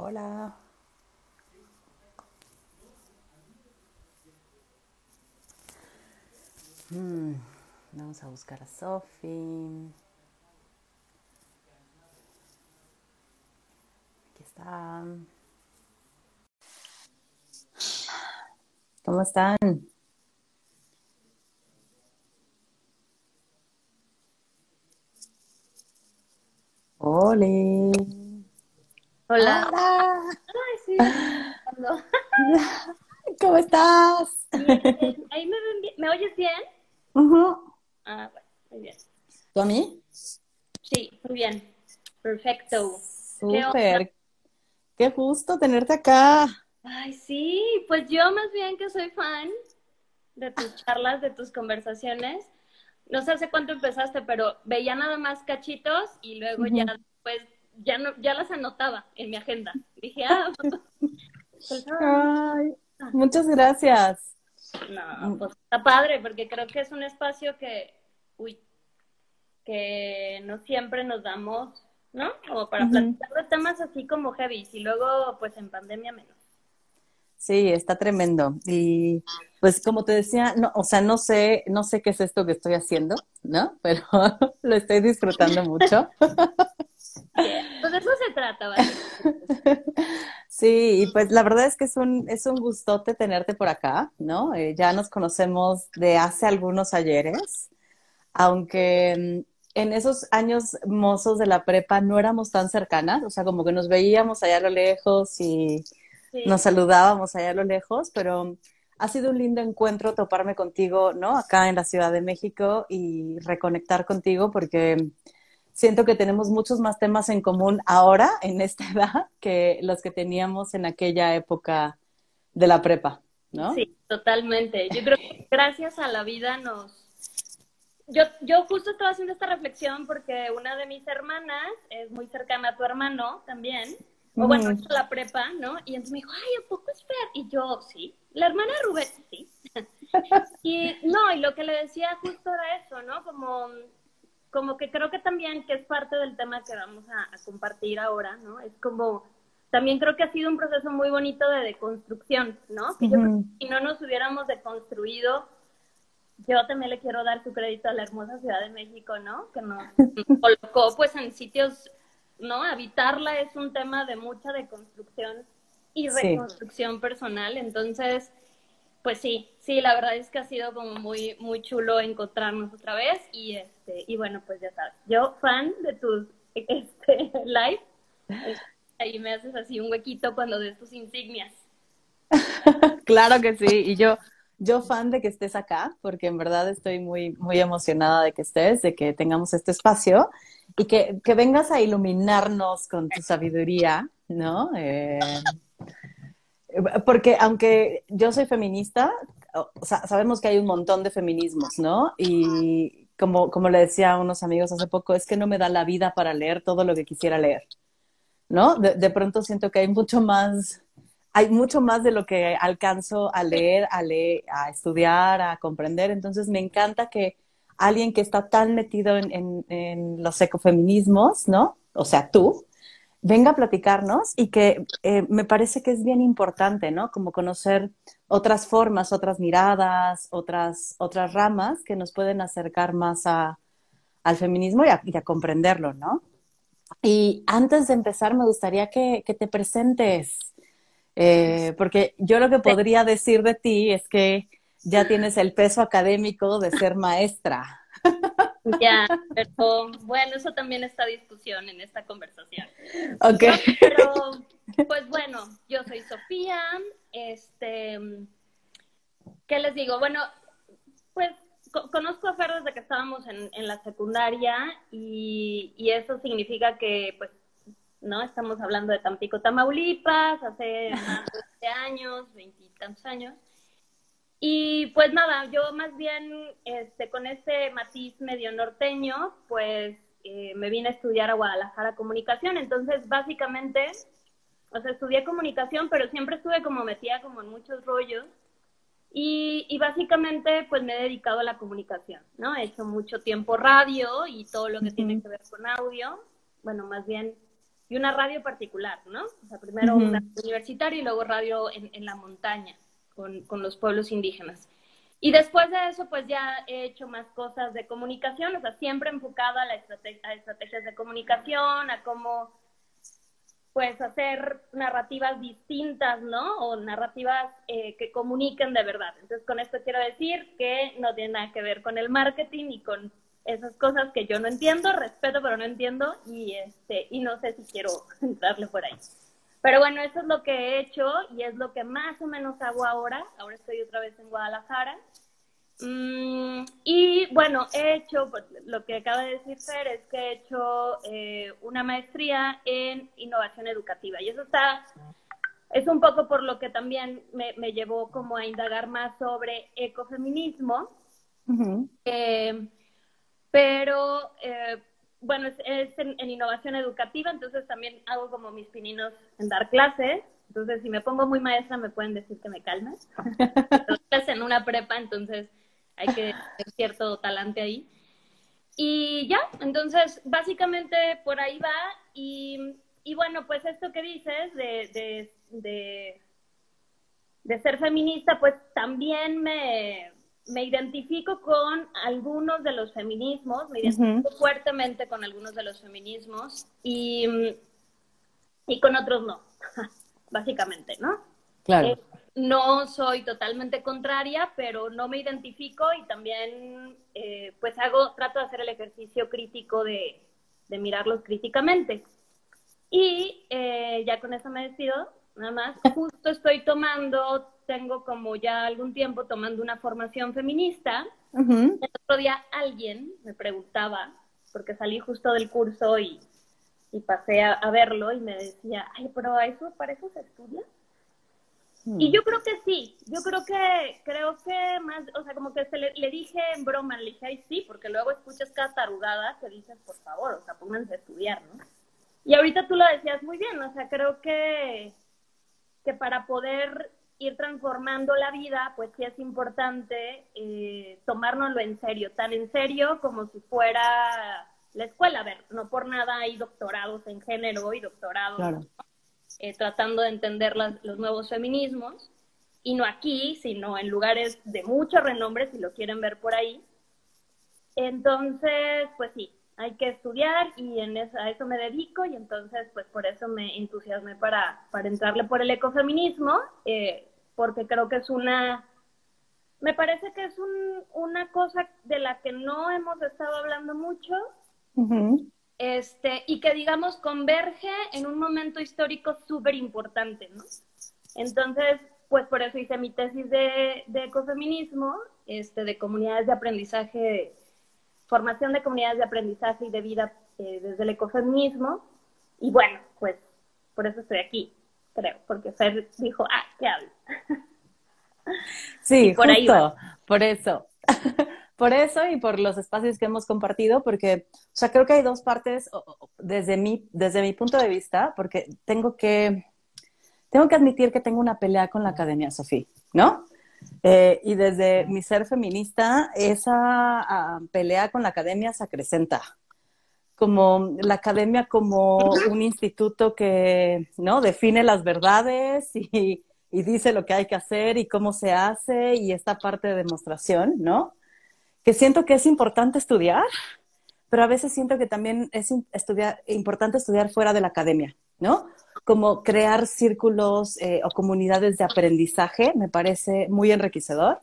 Hola. Mm, vamos a buscar a Sofi. Aquí está. ¿Cómo están? Ole. Hola. Hola. Ay, sí. Hola. ¿Cómo estás? Bien. Ahí me, ven bien. ¿Me oyes bien? Ujú. Ah, bueno, muy bien. ¿Tú a mí? Sí, muy bien. Perfecto. Súper. Qué gusto tenerte acá. Ay, sí, pues yo más bien que soy fan de tus charlas, de tus conversaciones. No sé hace cuánto empezaste, pero veía nada más cachitos y luego ya después ya no, ya las anotaba en mi agenda. Dije, ah, pues, ah, Ay, muchas gracias. no, pues está padre, porque creo que es un espacio que, uy, que no siempre nos damos, ¿no? Como para Ujú. platicar de temas así como heavy, y luego, pues en pandemia menos. Sí, está tremendo. Y pues como te decía, no, o sea, no sé, no sé qué es esto que estoy haciendo, ¿no? Pero lo estoy disfrutando mucho. Pues de eso se trata, ¿vale? Sí, y pues la verdad es que es un, es un gustote tenerte por acá, ¿no? Eh, ya nos conocemos de hace algunos ayeres, aunque mm, en esos años mozos de la prepa no éramos tan cercanas, o sea, como que nos veíamos allá a lo lejos y nos saludábamos allá a lo lejos, pero ha sido un lindo encuentro toparme contigo, ¿no? Acá en la Ciudad de México y reconectar contigo porque siento que tenemos muchos más temas en común ahora, en esta edad, que los que teníamos en aquella época de la prepa, ¿no? sí, totalmente. Yo creo que gracias a la vida nos... Yo, yo justo estaba haciendo esta reflexión porque una de mis hermanas es muy cercana a tu hermano también, o bueno, hizo la prepa, ¿no? Y entonces me dijo, ay, ¿a poco es Fer? Y yo, sí. La hermana de Rubén, sí. Y no, y lo que le decía justo era eso, ¿no? Como, como que creo que también que es parte del tema que vamos a, a compartir ahora, ¿no? Es como, también creo que ha sido un proceso muy bonito de deconstrucción, ¿no? Que yo creo que si no nos hubiéramos deconstruido, yo también le quiero dar su crédito a la hermosa Ciudad de México, ¿no? Que nos colocó pues en sitios, ¿no? Habitarla es un tema de mucha deconstrucción y Sí. reconstrucción personal, entonces, pues sí, sí, la verdad es que ha sido como muy, muy chulo encontrarnos otra vez y este, y bueno, pues ya sabes, yo fan de tus este, live, este, ahí me haces así un huequito cuando des tus insignias. Claro que sí, y yo, yo fan de que estés acá, porque en verdad estoy muy, muy emocionada de que estés, de que tengamos este espacio y que, que vengas a iluminarnos con tu sabiduría, ¿no? Eh, porque aunque yo soy feminista, sabemos que hay un montón de feminismos, ¿no? Y como, como le decía a unos amigos hace poco, es que no me da la vida para leer todo lo que quisiera leer, ¿no? De, de pronto siento que hay mucho más hay mucho más de lo que alcanzo a leer, a leer, a estudiar, a comprender. Entonces me encanta que alguien que está tan metido en, en, en los ecofeminismos, ¿no? O sea, tú, venga a platicarnos y que eh, me parece que es bien importante, ¿no? Como conocer otras formas, otras miradas, otras, otras ramas que nos pueden acercar más a, al feminismo y a, y a comprenderlo, ¿no? Y antes de empezar, me gustaría que, que te presentes. Eh, porque yo lo que podría decir de ti es que ya tienes el peso académico de ser maestra. Ya, pero bueno, eso también está discusión en esta conversación. Ok. No, pero, pues bueno, yo soy Sofía, este, ¿qué les digo? Bueno, pues co- conozco a Fer desde que estábamos en, en la secundaria y, y eso significa que, pues, ¿no? Estamos hablando de Tampico, Tamaulipas, hace más de 20 años, veintitantos años. Y pues nada, yo más bien este, con ese matiz medio norteño, pues eh, me vine a estudiar a Guadalajara comunicación. Entonces, básicamente, o sea, estudié comunicación, pero siempre estuve como metida como en muchos rollos. Y, y básicamente, pues me he dedicado a la comunicación, ¿no? He hecho mucho tiempo radio y todo lo que tiene que ver con audio. Bueno, más bien y una radio particular, ¿no? O sea, primero una universitaria y luego radio en, en la montaña con, con, los pueblos indígenas. Y después de eso, pues ya he hecho más cosas de comunicación, o sea, siempre enfocada a, la estrategias de comunicación, a cómo pues hacer narrativas distintas, ¿no? O narrativas eh, que comuniquen de verdad. Entonces, con esto quiero decir que no tiene nada que ver con el marketing y con esas cosas que yo no entiendo, respeto, pero no entiendo y, este, y no sé si quiero entrarle por ahí. Pero bueno, eso es lo que he hecho y es lo que más o menos hago ahora. Ahora estoy otra vez en Guadalajara Mm, y bueno, he hecho, pues, lo que acaba de decir Fer, es que he hecho eh, una maestría en innovación educativa. Y eso está, es un poco por lo que también me, llevó como a indagar más sobre ecofeminismo. Eh, pero eh, bueno, es, en, innovación educativa, entonces también hago como mis pininos en dar clases. Entonces, si me pongo muy maestra, me pueden decir que me calme. Entonces, en una prepa, entonces hay que tener cierto talante ahí. Y ya, entonces básicamente por ahí va. Y, y bueno, pues esto que dices de, de, de, ser feminista, pues también me, me, identifico con algunos de los feminismos, me identifico fuertemente con algunos de los feminismos y, y con otros no, básicamente, ¿no? Claro. Eh, no soy totalmente contraria, pero no me identifico y también eh, pues hago, trato de hacer el ejercicio crítico de, mirarlos críticamente. Y eh, ya con eso me despido, nada más. Justo estoy tomando, tengo como ya algún tiempo tomando una formación feminista. El otro día alguien me preguntaba, porque salí justo del curso y, pasé a, a, verlo y me decía, ay, pero eso, ¿para eso se estudia? Y hmm. yo creo que sí, yo creo que, creo que más, o sea, como que se le, dije en broma, le dije, ay, sí, porque luego escuchas cada tarugada que dices, por favor, o sea, pónganse a estudiar, ¿no? Y ahorita tú lo decías muy bien, o sea, creo que, que para poder ir transformando la vida, pues sí es importante eh, tomárnoslo en serio, tan en serio como si fuera la escuela. A ver, no por nada hay doctorados en género y doctorados claro. Eh, tratando de entender los nuevos feminismos, y no aquí, sino en lugares de mucho renombre, si lo quieren ver por ahí. Entonces, pues sí, hay que estudiar y en eso, a eso me dedico y entonces, pues por eso me entusiasmé para, para entrarle por el ecofeminismo, eh, porque creo que es una, me parece que es un, una cosa de la que no hemos estado hablando mucho. Este, y que digamos converge en un momento histórico súper importante, ¿no? Entonces, pues por eso hice mi tesis de, ecofeminismo, este, de comunidades de aprendizaje, formación de comunidades de aprendizaje y de vida eh, desde el ecofeminismo, y bueno, pues por eso estoy aquí, creo, porque Fer dijo, ah, ¿qué hablo? Sí, por ahí por eso. por eso y por los espacios que hemos compartido, porque, o sea, creo que hay dos partes desde mi, desde mi punto de vista, porque tengo que, tengo que admitir que tengo una pelea con la academia, Sofía, ¿no? Eh, y desde mi ser feminista, esa ah, pelea con la academia se acrecenta. Como la academia como un instituto que, ¿no? Define las verdades y, y dice lo que hay que hacer y cómo se hace y esta parte de demostración, ¿no? que siento que es importante estudiar, pero a veces siento que también es estudiar, importante estudiar fuera de la academia, ¿no? Como crear círculos eh, o comunidades de aprendizaje me parece muy enriquecedor,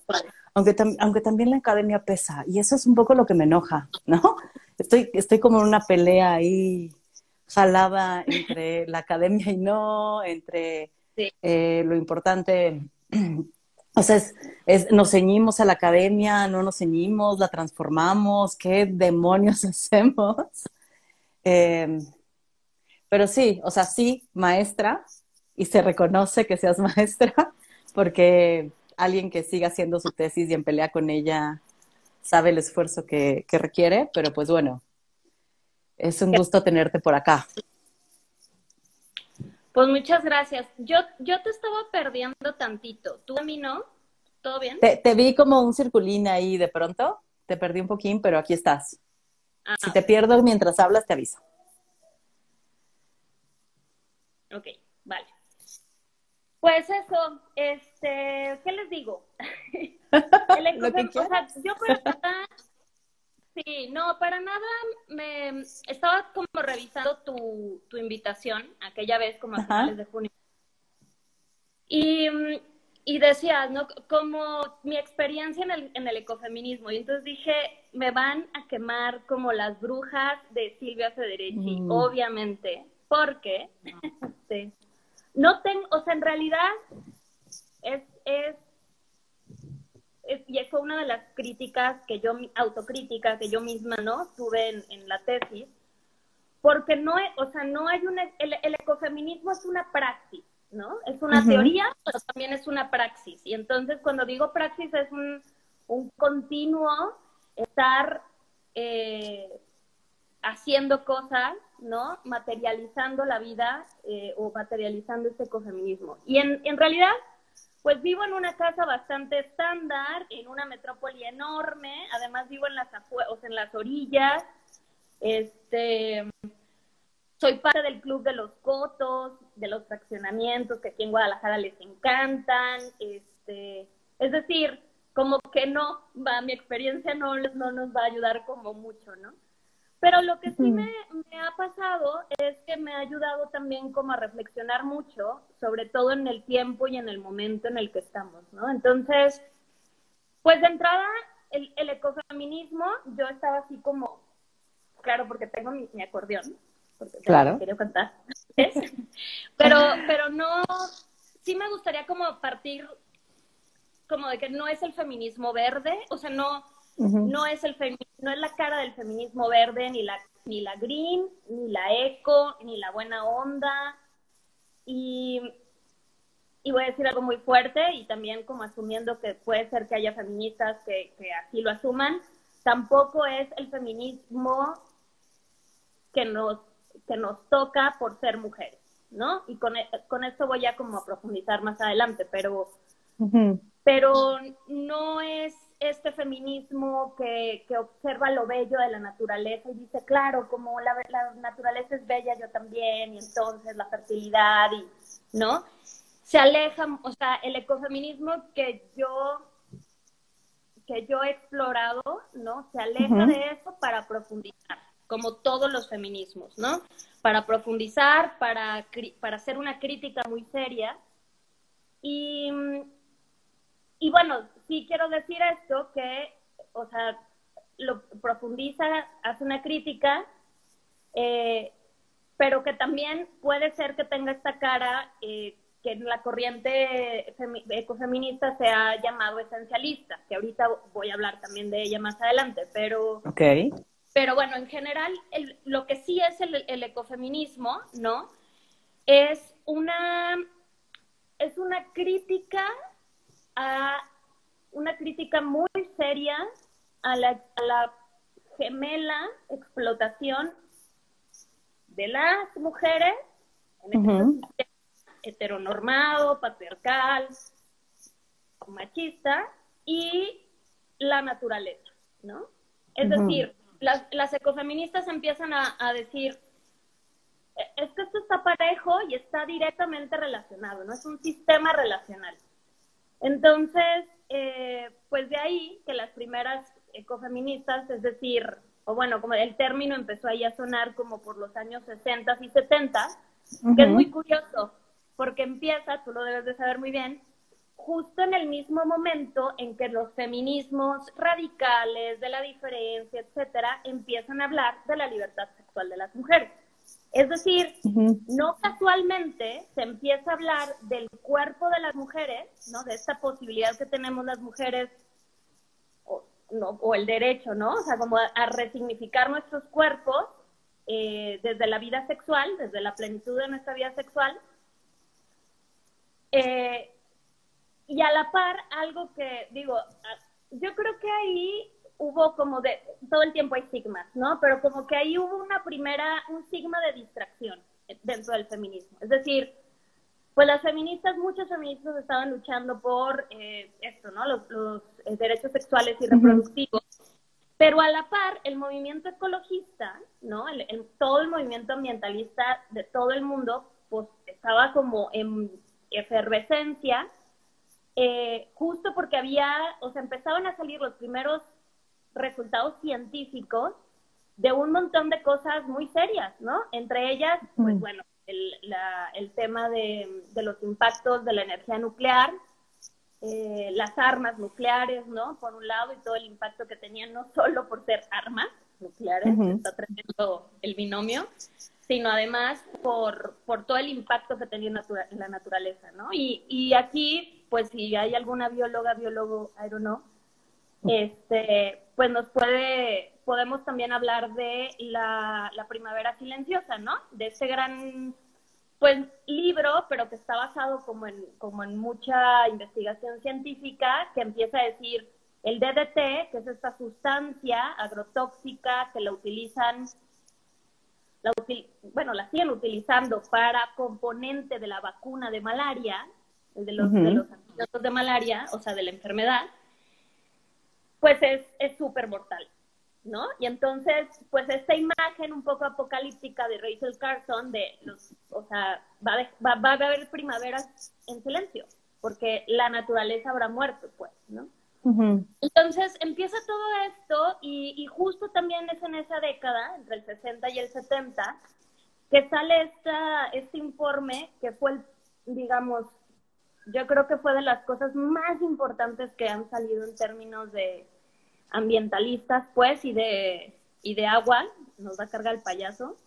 aunque, aunque también la academia pesa, y eso es un poco lo que me enoja, ¿no? Estoy, estoy como en una pelea ahí jalada entre la academia y no, entre eh, lo importante o sea, es, nos ceñimos a la academia, no nos ceñimos, la transformamos, ¿qué demonios hacemos? Em, pero sí, o sea, sí, maestra, y se reconoce que seas maestra, porque alguien que siga haciendo su tesis y en pelea con ella sabe el esfuerzo que, que requiere, pero pues bueno, es un gusto tenerte por acá. Pues muchas gracias. Yo, yo te estaba perdiendo tantito. ¿Tú a mí no? ¿Todo bien? Te, vi como un circulín ahí de pronto. Te perdí un poquín, pero aquí estás. Si te pierdo mientras hablas, te aviso. Ok, vale. Pues eso, este, ¿qué les digo? El ecofeminismo, o sea, yo para nada, sí, no, para nada me estaba como revisando tu, tu invitación aquella vez como a finales de junio. Y y decías, ¿no? Como mi experiencia en el, en el ecofeminismo. Y entonces dije, me van a quemar como las brujas de Silvia Federici, mm. obviamente, porque no tengo, o sea, en realidad es, es, y fue una de las críticas que yo, autocrítica que yo misma, ¿no? Tuve en, en la tesis, porque no, o sea, no hay una, el, el ecofeminismo es una práctica ¿no? Es una teoría, pero también es una praxis. Y entonces cuando digo praxis es un, un continuo estar eh, haciendo cosas, ¿no? Materializando la vida eh, o materializando este ecofeminismo. Y en, en realidad, pues vivo en una casa bastante estándar, en una metrópoli enorme, además vivo en las, o sea, en las orillas, este soy parte del club de los cotos, de los fraccionamientos que aquí en Guadalajara les encantan, este, es decir, como que no, va, mi experiencia no, no nos va a ayudar como mucho, ¿no? Pero lo que sí me, me, ha pasado es que me ha ayudado también como a reflexionar mucho, sobre todo en el tiempo y en el momento en el que estamos, ¿no? Entonces, pues de entrada, el, el ecofeminismo, yo estaba así como, claro, porque tengo mi, mi acordeón, porque claro. quiero cantar. pero, pero no, sí me gustaría como partir como de que no es el feminismo verde, o sea, no, no es el no es la cara del feminismo verde, ni la, ni la green, ni la eco, ni la buena onda. Y, y voy a decir algo muy fuerte y también como asumiendo que puede ser que haya feministas que, que así lo asuman, tampoco es el feminismo que nos que nos toca por ser mujeres, ¿no? Y con, e, con esto voy a como a profundizar más adelante, pero, pero no es este feminismo que, que, observa lo bello de la naturaleza y dice, claro, como la, la naturaleza es bella, yo también, y entonces la fertilidad, y, ¿no? Se aleja, o sea, el ecofeminismo que yo que yo he explorado, ¿no? Se aleja de eso para profundizar como todos los feminismos, ¿no? Para profundizar, para, para hacer una crítica muy seria. Y, y bueno, sí quiero decir esto, que, o sea, lo profundiza, hace una crítica, eh, pero que también puede ser que tenga esta cara eh, que en la corriente ecofeminista se ha llamado esencialista, que ahorita voy a hablar también de ella más adelante, pero... Okay pero bueno, en general, lo que sí es el, ecofeminismo, ¿no? Es una, es una crítica a una crítica muy seria a la, gemela explotación de las mujeres en este heteronormado, patriarcal, machista y la naturaleza, ¿no? Es decir, las, las ecofeministas empiezan a, decir, e, es que esto está parejo y está directamente relacionado, no es un sistema relacional. Entonces, eh, pues de ahí que las primeras ecofeministas, es decir, o bueno, como el término empezó ahí a sonar como por los años 60 y 70, que es muy curioso, porque empieza, tú lo debes de saber muy bien, justo en el mismo momento en que los feminismos radicales, de la diferencia, etcétera, empiezan a hablar de la libertad sexual de las mujeres. Es decir, no casualmente se empieza a hablar del cuerpo de las mujeres, ¿no? De esta posibilidad que tenemos las mujeres, o, no, o el derecho, ¿no? O sea, como a, resignificar nuestros cuerpos eh, desde la vida sexual, desde la plenitud de nuestra vida sexual. Eh, y a la par, algo que digo, yo creo que ahí hubo como de, todo el tiempo hay sigmas, ¿no? Pero como que ahí hubo una primera, un sigma de distracción dentro del feminismo. Es decir, pues las feministas, muchas feministas estaban luchando por eh, esto, ¿no? Los, los eh, derechos sexuales y reproductivos. Pero a la par, el movimiento ecologista, ¿no? El, todo el movimiento ambientalista de todo el mundo pues estaba como en efervescencia, eh, justo porque había, o sea, empezaban a salir los primeros resultados científicos de un montón de cosas muy serias, ¿no? Entre ellas, pues bueno, el, la, el tema de, de, los impactos de la energía nuclear, eh, las armas nucleares, ¿no? Por un lado, y todo el impacto que tenían, no solo por ser armas nucleares, está tremendo el binomio, sino además por, por todo el impacto que tenía en la naturaleza, ¿no? Y, y aquí, pues si hay alguna bióloga, biólogo, I don't know, este, pues nos puede, podemos también hablar de la, la primavera silenciosa, ¿no? De ese gran, pues, libro, pero que está basado como en, como en mucha investigación científica, que empieza a decir el DDT, que es esta sustancia agrotóxica que la utilizan la bueno, la siguen utilizando para componente de la vacuna de malaria, de los, de los antibióticos de malaria, o sea, de la enfermedad, pues es súper mortal, ¿no? Y entonces, pues esta imagen un poco apocalíptica de Rachel Carson, de los, o sea, va a, va, va a haber primaveras en silencio, porque la naturaleza habrá muerto, pues, ¿no? Entonces empieza todo esto y, y, justo también es en esa década, entre el 60 y el 70, que sale esta, este informe que fue, el, digamos, yo creo que fue de las cosas más importantes que han salido en términos de ambientalistas, pues, y de, y de agua, nos va a cargar el payaso,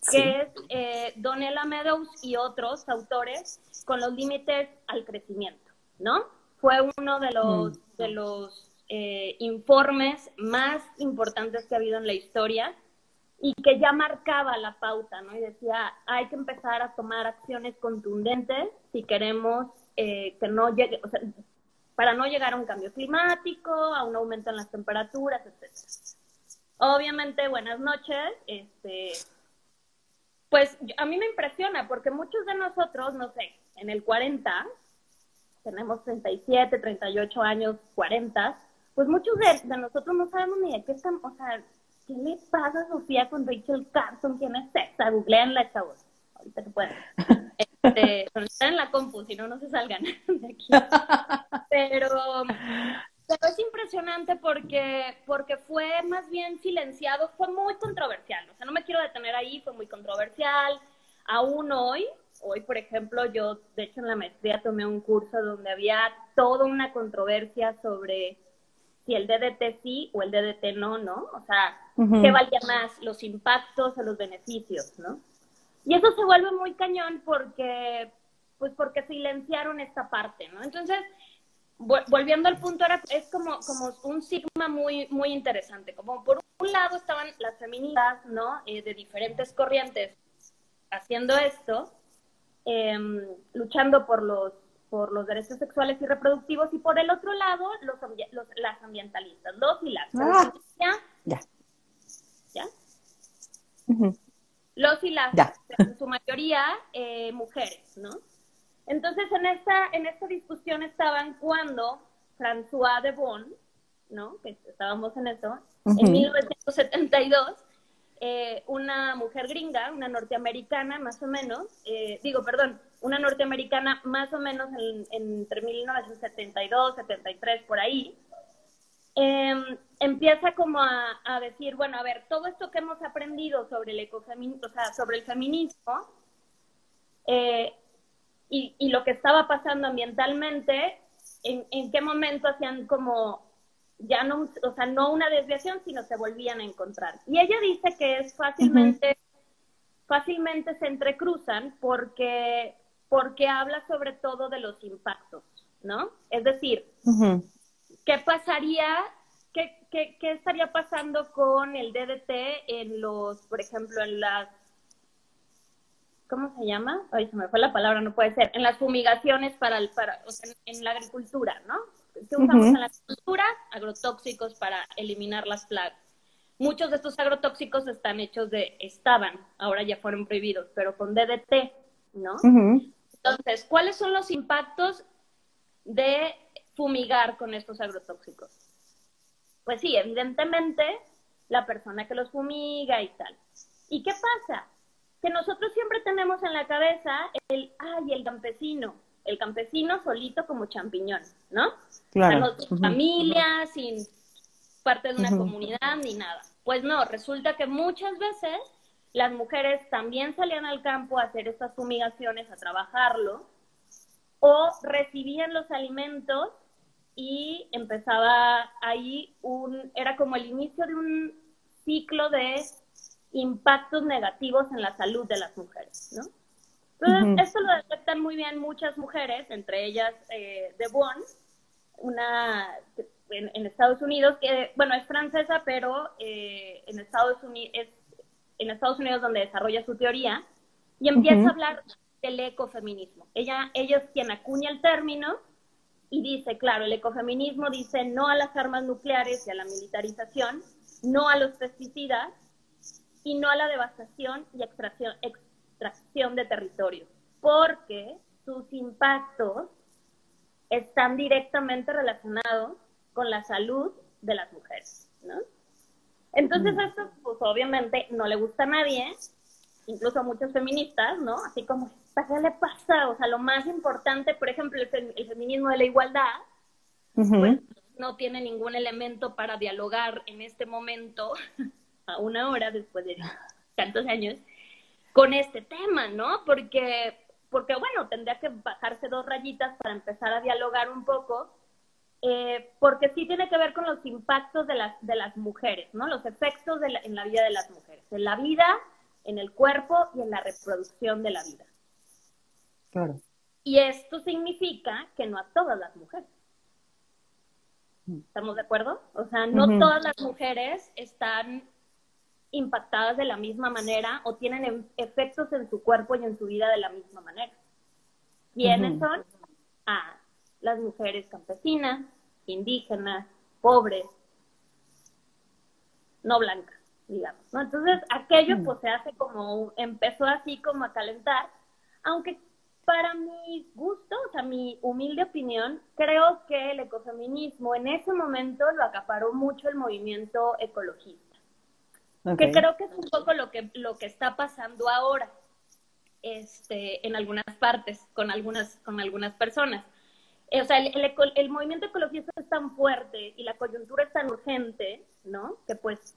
sí. que es eh, Donella Meadows y otros autores con los límites al crecimiento, ¿no? Fue uno de los... Mm de los eh, informes más importantes que ha habido en la historia y que ya marcaba la pauta, ¿no? Y decía, hay que empezar a tomar acciones contundentes si queremos eh, que no llegue, o sea, para no llegar a un cambio climático, a un aumento en las temperaturas, etc. Obviamente, buenas noches, este, pues a mí me impresiona porque muchos de nosotros, no sé, en el 40, tenemos 37, 38 años, 40, pues muchos de, nosotros no sabemos ni de qué están, o sea, ¿qué le pasa a Sofía con Rachel Carson? ¿Quién es esa? Googleenla, chavos. Ahorita que pueden. Este, están en la compu, si no, no se salgan de aquí. Pero, pero es impresionante porque, porque fue más bien silenciado, fue muy controversial. O sea, no me quiero detener ahí, fue muy controversial. Aún hoy, Hoy, por ejemplo, yo, de hecho, en la maestría tomé un curso donde había toda una controversia sobre si el DDT sí o el DDT no, ¿no? O sea, uh -huh. ¿qué valía más, los impactos o los beneficios, ¿no? Y eso se vuelve muy cañón porque, pues porque silenciaron esta parte, ¿no? Entonces, volviendo al punto, era, es como, como un sigma muy, muy interesante. Como por un lado estaban las feministas, ¿no? Eh, de diferentes corrientes haciendo esto, eh, luchando por los, por los derechos sexuales y reproductivos, y por el otro lado, los, los las ambientalistas, los y las. Ah, ¿Ya? Ya. ¿Ya? Uh -huh. Los y las, ya. en su mayoría, eh, mujeres, ¿no? Entonces, en esta, en esta discusión estaban cuando François de Bon, ¿no? Que estábamos en eso, uh -huh. en 1972, eh, una mujer gringa, una norteamericana más o menos, eh, digo, perdón, una norteamericana más o menos en, en, entre 1972, 73, por ahí, eh, empieza como a, a, decir, bueno, a ver, todo esto que hemos aprendido sobre el ecofeminismo, o sea, sobre el feminismo, eh, y, y, lo que estaba pasando ambientalmente, en, en qué momento hacían como ya no, o sea, no una desviación, sino se volvían a encontrar. Y ella dice que es fácilmente, uh -huh. fácilmente se entrecruzan porque, porque habla sobre todo de los impactos, ¿no? Es decir, uh -huh. ¿Qué pasaría, qué, qué, qué estaría pasando con el DDT en los, por ejemplo, en las ¿cómo se llama? Ay, se me fue la palabra, no puede ser. En las fumigaciones para, el, para o sea, en, en, la agricultura, ¿no? que usamos uh -huh. en la agricultura, agrotóxicos para eliminar las plagas. Muchos de estos agrotóxicos están hechos de, estaban, ahora ya fueron prohibidos, pero con DDT, ¿no? Uh -huh. Entonces, ¿cuáles son los impactos de fumigar con estos agrotóxicos? Pues sí, evidentemente, la persona que los fumiga y tal. ¿Y qué pasa? que nosotros siempre tenemos en la cabeza el, ay, el campesino, el campesino solito como champiñón, ¿no? Claro. sin familia, sin parte de una comunidad ni nada. Pues no, resulta que muchas veces las mujeres también salían al campo a hacer estas fumigaciones, a trabajarlo, o recibían los alimentos y empezaba ahí un, era como el inicio de un ciclo de impactos negativos en la salud de las mujeres, ¿no? Entonces, esto lo detectan muy bien muchas mujeres, entre ellas eh, de Bonn, una en, Estados Unidos, que, bueno, es francesa, pero eh, en, Estados Unidos, es en Estados Unidos donde desarrolla su teoría, y empieza a hablar del ecofeminismo. Ella, ella es quien acuña el término y dice, claro, el ecofeminismo dice no a las armas nucleares y a la militarización, no a los pesticidas y no a la devastación y extracción, extracción de territorio, porque sus impactos están directamente relacionados con la salud de las mujeres, ¿no? Entonces mm. esto, pues obviamente no le gusta a nadie, incluso a muchas feministas, ¿no? Así como, ¿qué le pasa? O sea, lo más importante, por ejemplo, el, feminismo de la igualdad, pues no tiene ningún elemento para dialogar en este momento, a una hora después de tantos años, con este tema, ¿no? Porque, porque bueno, tendría que bajarse dos rayitas para empezar a dialogar un poco, eh, porque sí tiene que ver con los impactos de las, de las mujeres, ¿no? Los efectos de en la vida de las mujeres, en la vida, en el cuerpo y en la reproducción de la vida. Claro. Y esto significa que no a todas las mujeres. Mm. ¿Estamos de acuerdo? O sea, no todas las mujeres están impactadas de la misma manera o tienen efectos en su cuerpo y en su vida de la misma manera. ¿Quiénes son? Ah, las mujeres campesinas, indígenas, pobres, no blancas, digamos. ¿no? Entonces, aquello pues se hace como, empezó así como a calentar, aunque para mi gusto, o sea, mi humilde opinión, creo que el ecofeminismo en ese momento lo acaparó mucho el movimiento ecologista. Que creo que es un poco lo que, lo que está pasando ahora este, en algunas partes, con algunas, con algunas personas. Eh, o sea, el, el, movimiento ecologista es tan fuerte y la coyuntura es tan urgente, ¿no? Que pues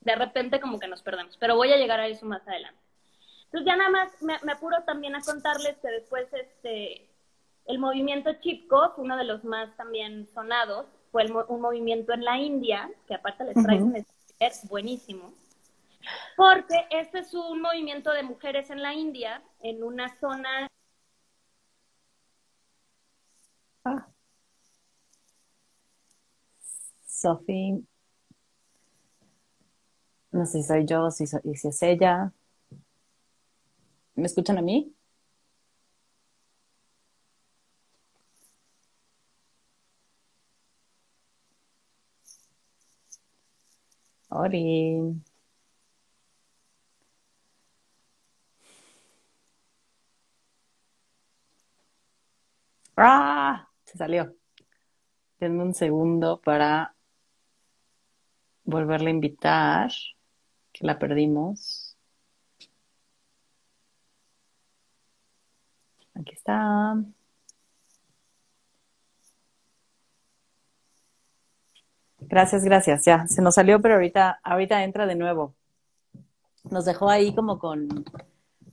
de repente como que nos perdemos. Pero voy a llegar a eso más adelante. Entonces ya nada más me, me apuro también a contarles que después este, el movimiento Chipko, uno de los más también sonados, fue un movimiento en la India, que aparte les traigo un es buenísimo, porque este es un movimiento de mujeres en la India, en una zona... Ah. Sophie, no sé si soy yo, si, si es ella. ¿Me escuchan a mí? Ori. ¡Ah! Se salió. Denme un segundo para volverle a invitar, la perdimos. Aquí está. Gracias, gracias. Ya, se nos salió, pero ahorita, ahorita entra de nuevo. Nos dejó ahí como con,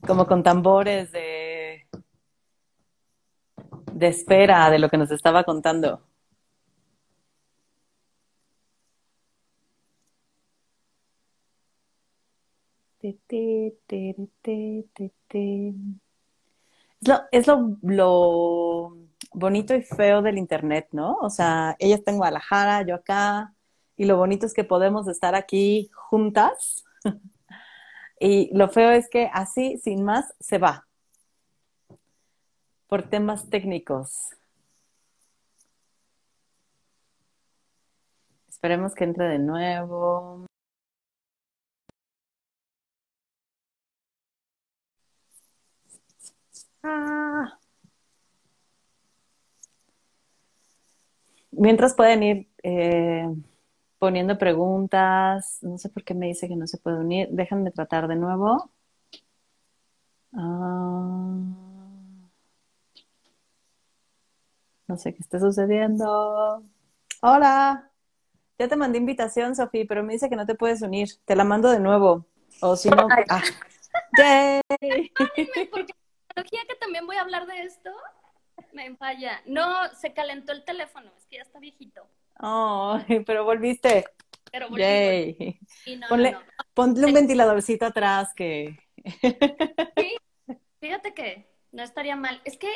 como con tambores de, de espera de lo que nos estaba contando. Es lo, es lo bonito y feo del Internet, ¿no? O sea, ella está en Guadalajara, yo acá, y lo bonito es que podemos estar aquí juntas. y lo feo es que así, sin más, se va por temas técnicos. Esperemos que entre de nuevo. Ah. Mientras pueden ir eh, poniendo preguntas, no sé por qué me dice que no se puede unir, déjenme tratar de nuevo. Ah. No sé qué está sucediendo. Hola. Ya te mandé invitación, Sofía, pero me dice que no te puedes unir. Te la mando de nuevo. O si no. Ah. ¡Yay! La que también voy a hablar de esto me falla. No, se calentó el teléfono, es que ya está viejito. Oh, pero volviste. Pero volví. Ponle, un ventiladorcito atrás que. Sí, fíjate que no estaría mal. Es que,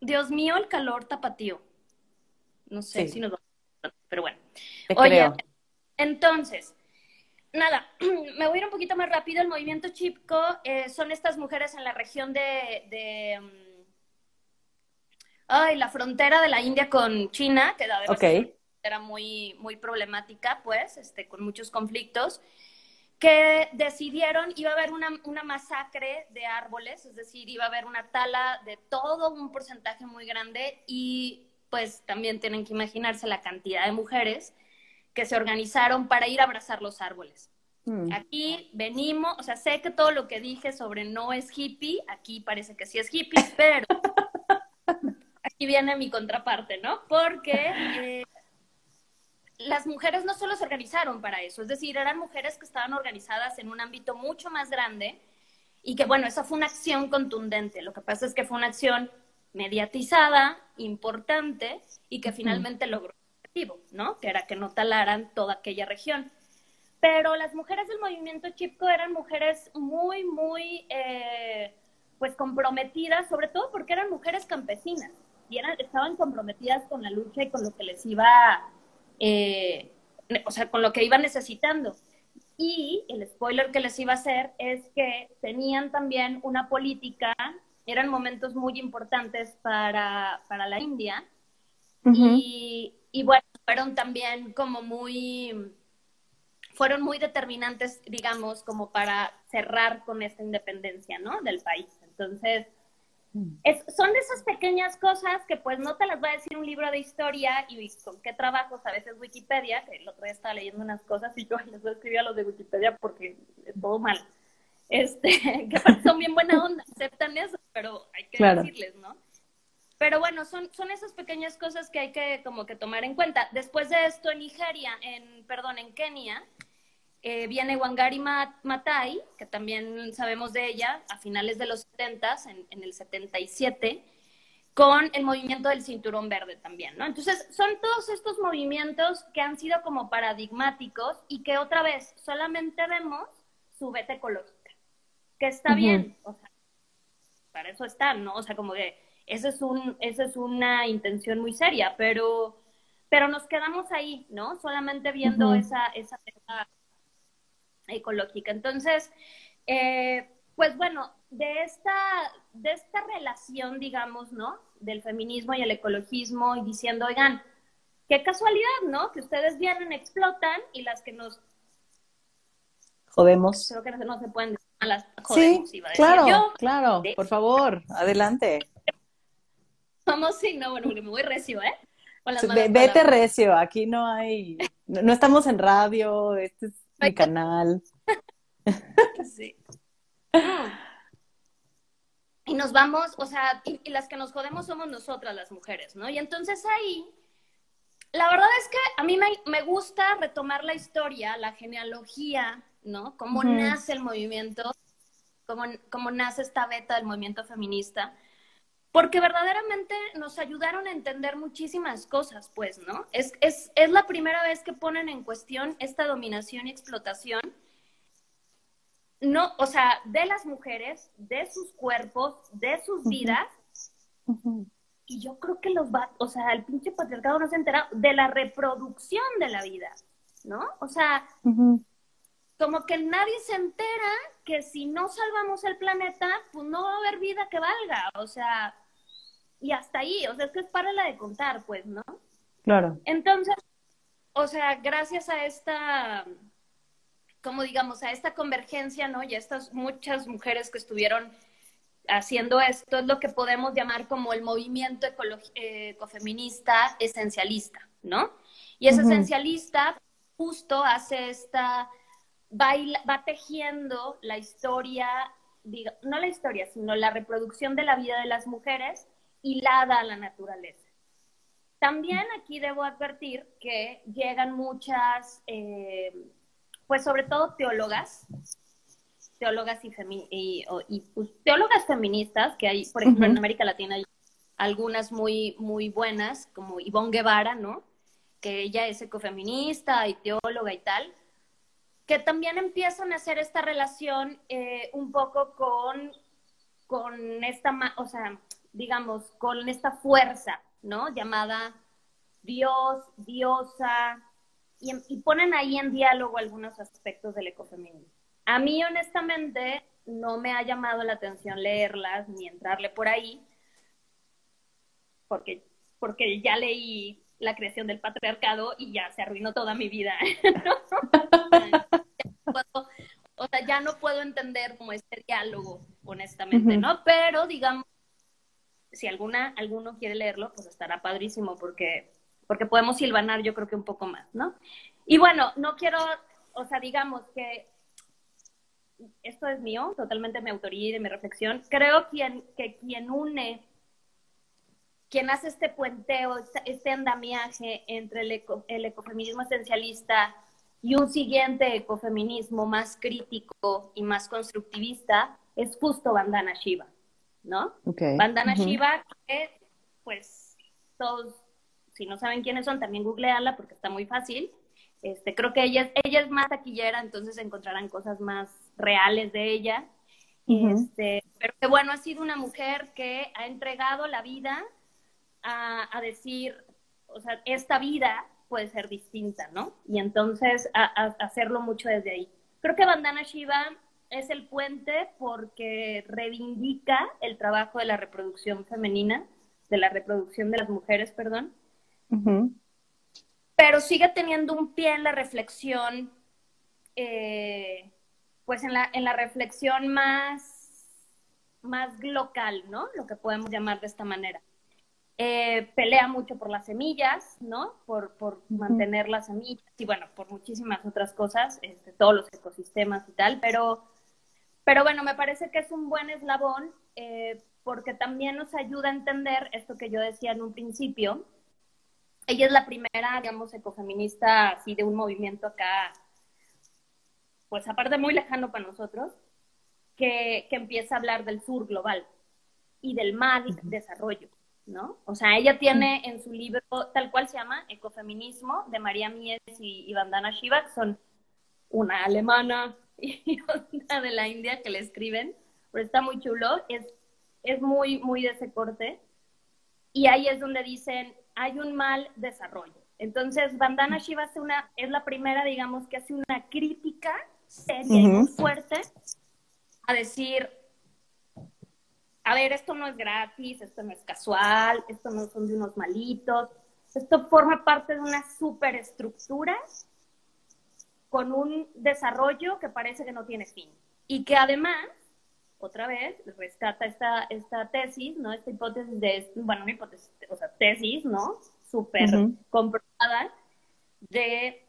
Dios mío, el calor tapatío. No sé si nos va pero bueno. Oye, entonces, nada, me voy a ir un poquito más rápido. El movimiento Chipko eh, son estas mujeres en la región de, mm, ay, la frontera de la India con China, que era muy, muy problemática, pues, este, con muchos conflictos, que decidieron, iba a haber una, una masacre de árboles, es decir, iba a haber una tala de todo un porcentaje muy grande y pues también tienen que imaginarse la cantidad de mujeres que se organizaron para ir a abrazar los árboles. Mm. Aquí venimos, o sea, sé que todo lo que dije sobre no es hippie, aquí parece que sí es hippie, pero aquí viene mi contraparte, ¿no? Porque eh, las mujeres no solo se organizaron para eso, es decir, eran mujeres que estaban organizadas en un ámbito mucho más grande y que, bueno, esa fue una acción contundente. Lo que pasa es que fue una acción mediatizada, importante y que finalmente logró Que era que no talaran toda aquella región. Pero las mujeres del movimiento Chipko eran mujeres muy, muy, eh, pues comprometidas, sobre todo porque eran mujeres campesinas y eran, estaban comprometidas con la lucha y con lo que les iba, eh, o sea, con lo que iban necesitando. Y el spoiler que les iba a hacer es que tenían también una política, eran momentos muy importantes para, para la India, y, y bueno, fueron también como muy, fueron muy determinantes, digamos, como para cerrar con esta independencia, ¿no? Del país. Entonces, mm. son de esas pequeñas cosas que pues no te las va a decir un libro de historia y con qué trabajos, a veces Wikipedia, que el otro día estaba leyendo unas cosas y yo les voy a escribir a los de Wikipedia porque es todo mal. Este, que son bien buena onda, aceptan eso, pero hay que decirles, ¿no? Pero bueno, son, son esas pequeñas cosas que hay que como que tomar en cuenta. Después de esto, en Nigeria, en, perdón, en Kenia, eh, viene Wangari Matai, que también sabemos de ella, a finales de los 70, en, en el 77, con el movimiento del cinturón verde también, ¿no? Entonces, son todos estos movimientos que han sido como paradigmáticos y que otra vez solamente vemos su beta ecológica, que está bien, o sea, para eso están, ¿no? O sea, como que esa es, un, esa es una intención muy seria, pero, pero nos quedamos ahí, ¿no? Solamente viendo esa, esa ecológica. Entonces, eh, pues bueno, de esta, de esta relación, digamos, ¿no? Del feminismo y el ecologismo y diciendo, oigan, qué casualidad, ¿no? Que ustedes vienen, explotan y las que nos... Jodemos. Creo que no, se pueden decir las jodemos, sí, claro, claro, por favor, adelante. Vamos, sí, no, bueno, porque me voy recio, ¿eh? vete recio, aquí no hay, no, estamos en radio, este es mi canal. sí. Y nos vamos, o sea, y, las que nos jodemos somos nosotras las mujeres, ¿no? Y entonces ahí, la verdad es que a mí me, gusta retomar la historia, la genealogía, ¿no? Cómo nace el movimiento, cómo, cómo nace esta beta del movimiento feminista porque verdaderamente nos ayudaron a entender muchísimas cosas, pues, ¿no? Es, es, es la primera vez que ponen en cuestión esta dominación y explotación, no, o sea, de las mujeres, de sus cuerpos, de sus vidas. Y yo creo que los va, o sea, el pinche patriarcado no se entera de la reproducción de la vida, ¿no? O sea, como que nadie se entera que si no salvamos el planeta, pues no va a haber vida que valga. O sea, y hasta ahí, o sea, es que es para la de contar, pues, ¿no? Claro. Entonces, o sea, gracias a esta, como digamos, a esta convergencia, ¿no? Y a estas muchas mujeres que estuvieron haciendo esto, es lo que podemos llamar como el movimiento eh, ecofeminista esencialista, ¿no? Y ese esencialista justo hace esta, va, va tejiendo la historia no la historia, sino la reproducción de la vida de las mujeres hilada a la naturaleza. También aquí debo advertir que llegan muchas, eh, pues sobre todo teólogas, teólogas y, y, pues, teólogas feministas, que hay, por ejemplo, en América Latina hay algunas muy, muy buenas, como Ivonne Guevara, ¿no? Que ella es ecofeminista y teóloga y tal, que también empiezan a hacer esta relación eh, un poco con, con esta, o sea, digamos, con esta fuerza, ¿no? Llamada Dios, diosa, y, y ponen ahí en diálogo algunos aspectos del ecofeminismo. A mí, honestamente, no me ha llamado la atención leerlas ni entrarle por ahí, porque, porque ya leí la creación del patriarcado y ya se arruinó toda mi vida. o sea, ya no puedo entender como este diálogo, honestamente, ¿no? Pero digamos, si alguna, alguno quiere leerlo, pues estará padrísimo porque, porque podemos silvanar yo creo que un poco más, ¿no? Y bueno, no quiero, o sea, digamos que esto es mío, totalmente mi autoría y de mi reflexión. Creo quien, que quien une, quien hace este puenteo, este andamiaje entre el, el ecofeminismo esencialista y un siguiente ecofeminismo más crítico y más constructivista es justo Bandana Shiva, ¿no? Bandana Shiva, que pues todos, si no saben quiénes son, también googlearla porque está muy fácil. Este, creo que ella, ella es más taquillera, entonces encontrarán cosas más reales de ella. este, pero que bueno, ha sido una mujer que ha entregado la vida a, a decir, o sea, esta vida puede ser distinta, ¿no? Y entonces a, hacerlo mucho desde ahí. Creo que Bandana Shiva es el puente porque reivindica el trabajo de la reproducción femenina, de la reproducción de las mujeres, perdón. Pero sigue teniendo un pie en la reflexión, eh, pues en la, en la reflexión más, más local, ¿no? Lo que podemos llamar de esta manera. Eh, pelea mucho por las semillas, ¿no? Por, por mantener las semillas y bueno, por muchísimas otras cosas, este, todos los ecosistemas y tal, pero, pero bueno, me parece que es un buen eslabón eh, porque también nos ayuda a entender esto que yo decía en un principio. Ella es la primera, digamos, ecofeminista así de un movimiento acá, pues aparte muy lejano para nosotros, que, que empieza a hablar del sur global y del mal desarrollo. ¿no? O sea, ella tiene en su libro, tal cual se llama, Ecofeminismo, de María Mies y, Vandana Shiva, son una alemana y otra de la India que le escriben, pero está muy chulo, es, es muy, muy de ese corte. Y ahí es donde dicen, hay un mal desarrollo. Entonces, Vandana Shiva es, una, es la primera, digamos, que hace una crítica seria y muy fuerte a decir, a ver, esto no es gratis, esto no es casual, esto no son de unos malitos, esto forma parte de una superestructura con un desarrollo que parece que no tiene fin. Y que además, otra vez, rescata esta, esta tesis, ¿no? Esta hipótesis de, bueno, una hipótesis, o sea, tesis, ¿no? Súper comprobada de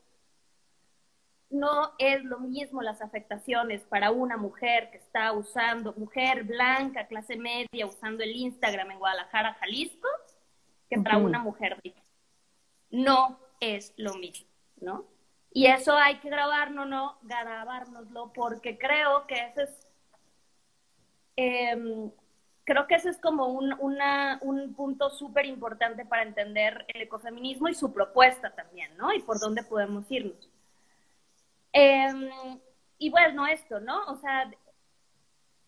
no es lo mismo las afectaciones para una mujer que está usando, mujer blanca, clase media, usando el Instagram en Guadalajara, Jalisco, que para una mujer rica. No es lo mismo, ¿no? Y eso hay que grabarlo, no grabárnoslo, porque creo que ese es, em, creo que ese es como un, un punto súper importante para entender el ecofeminismo y su propuesta también, ¿no? Y por dónde podemos irnos. Em, y bueno, esto, ¿no? O sea,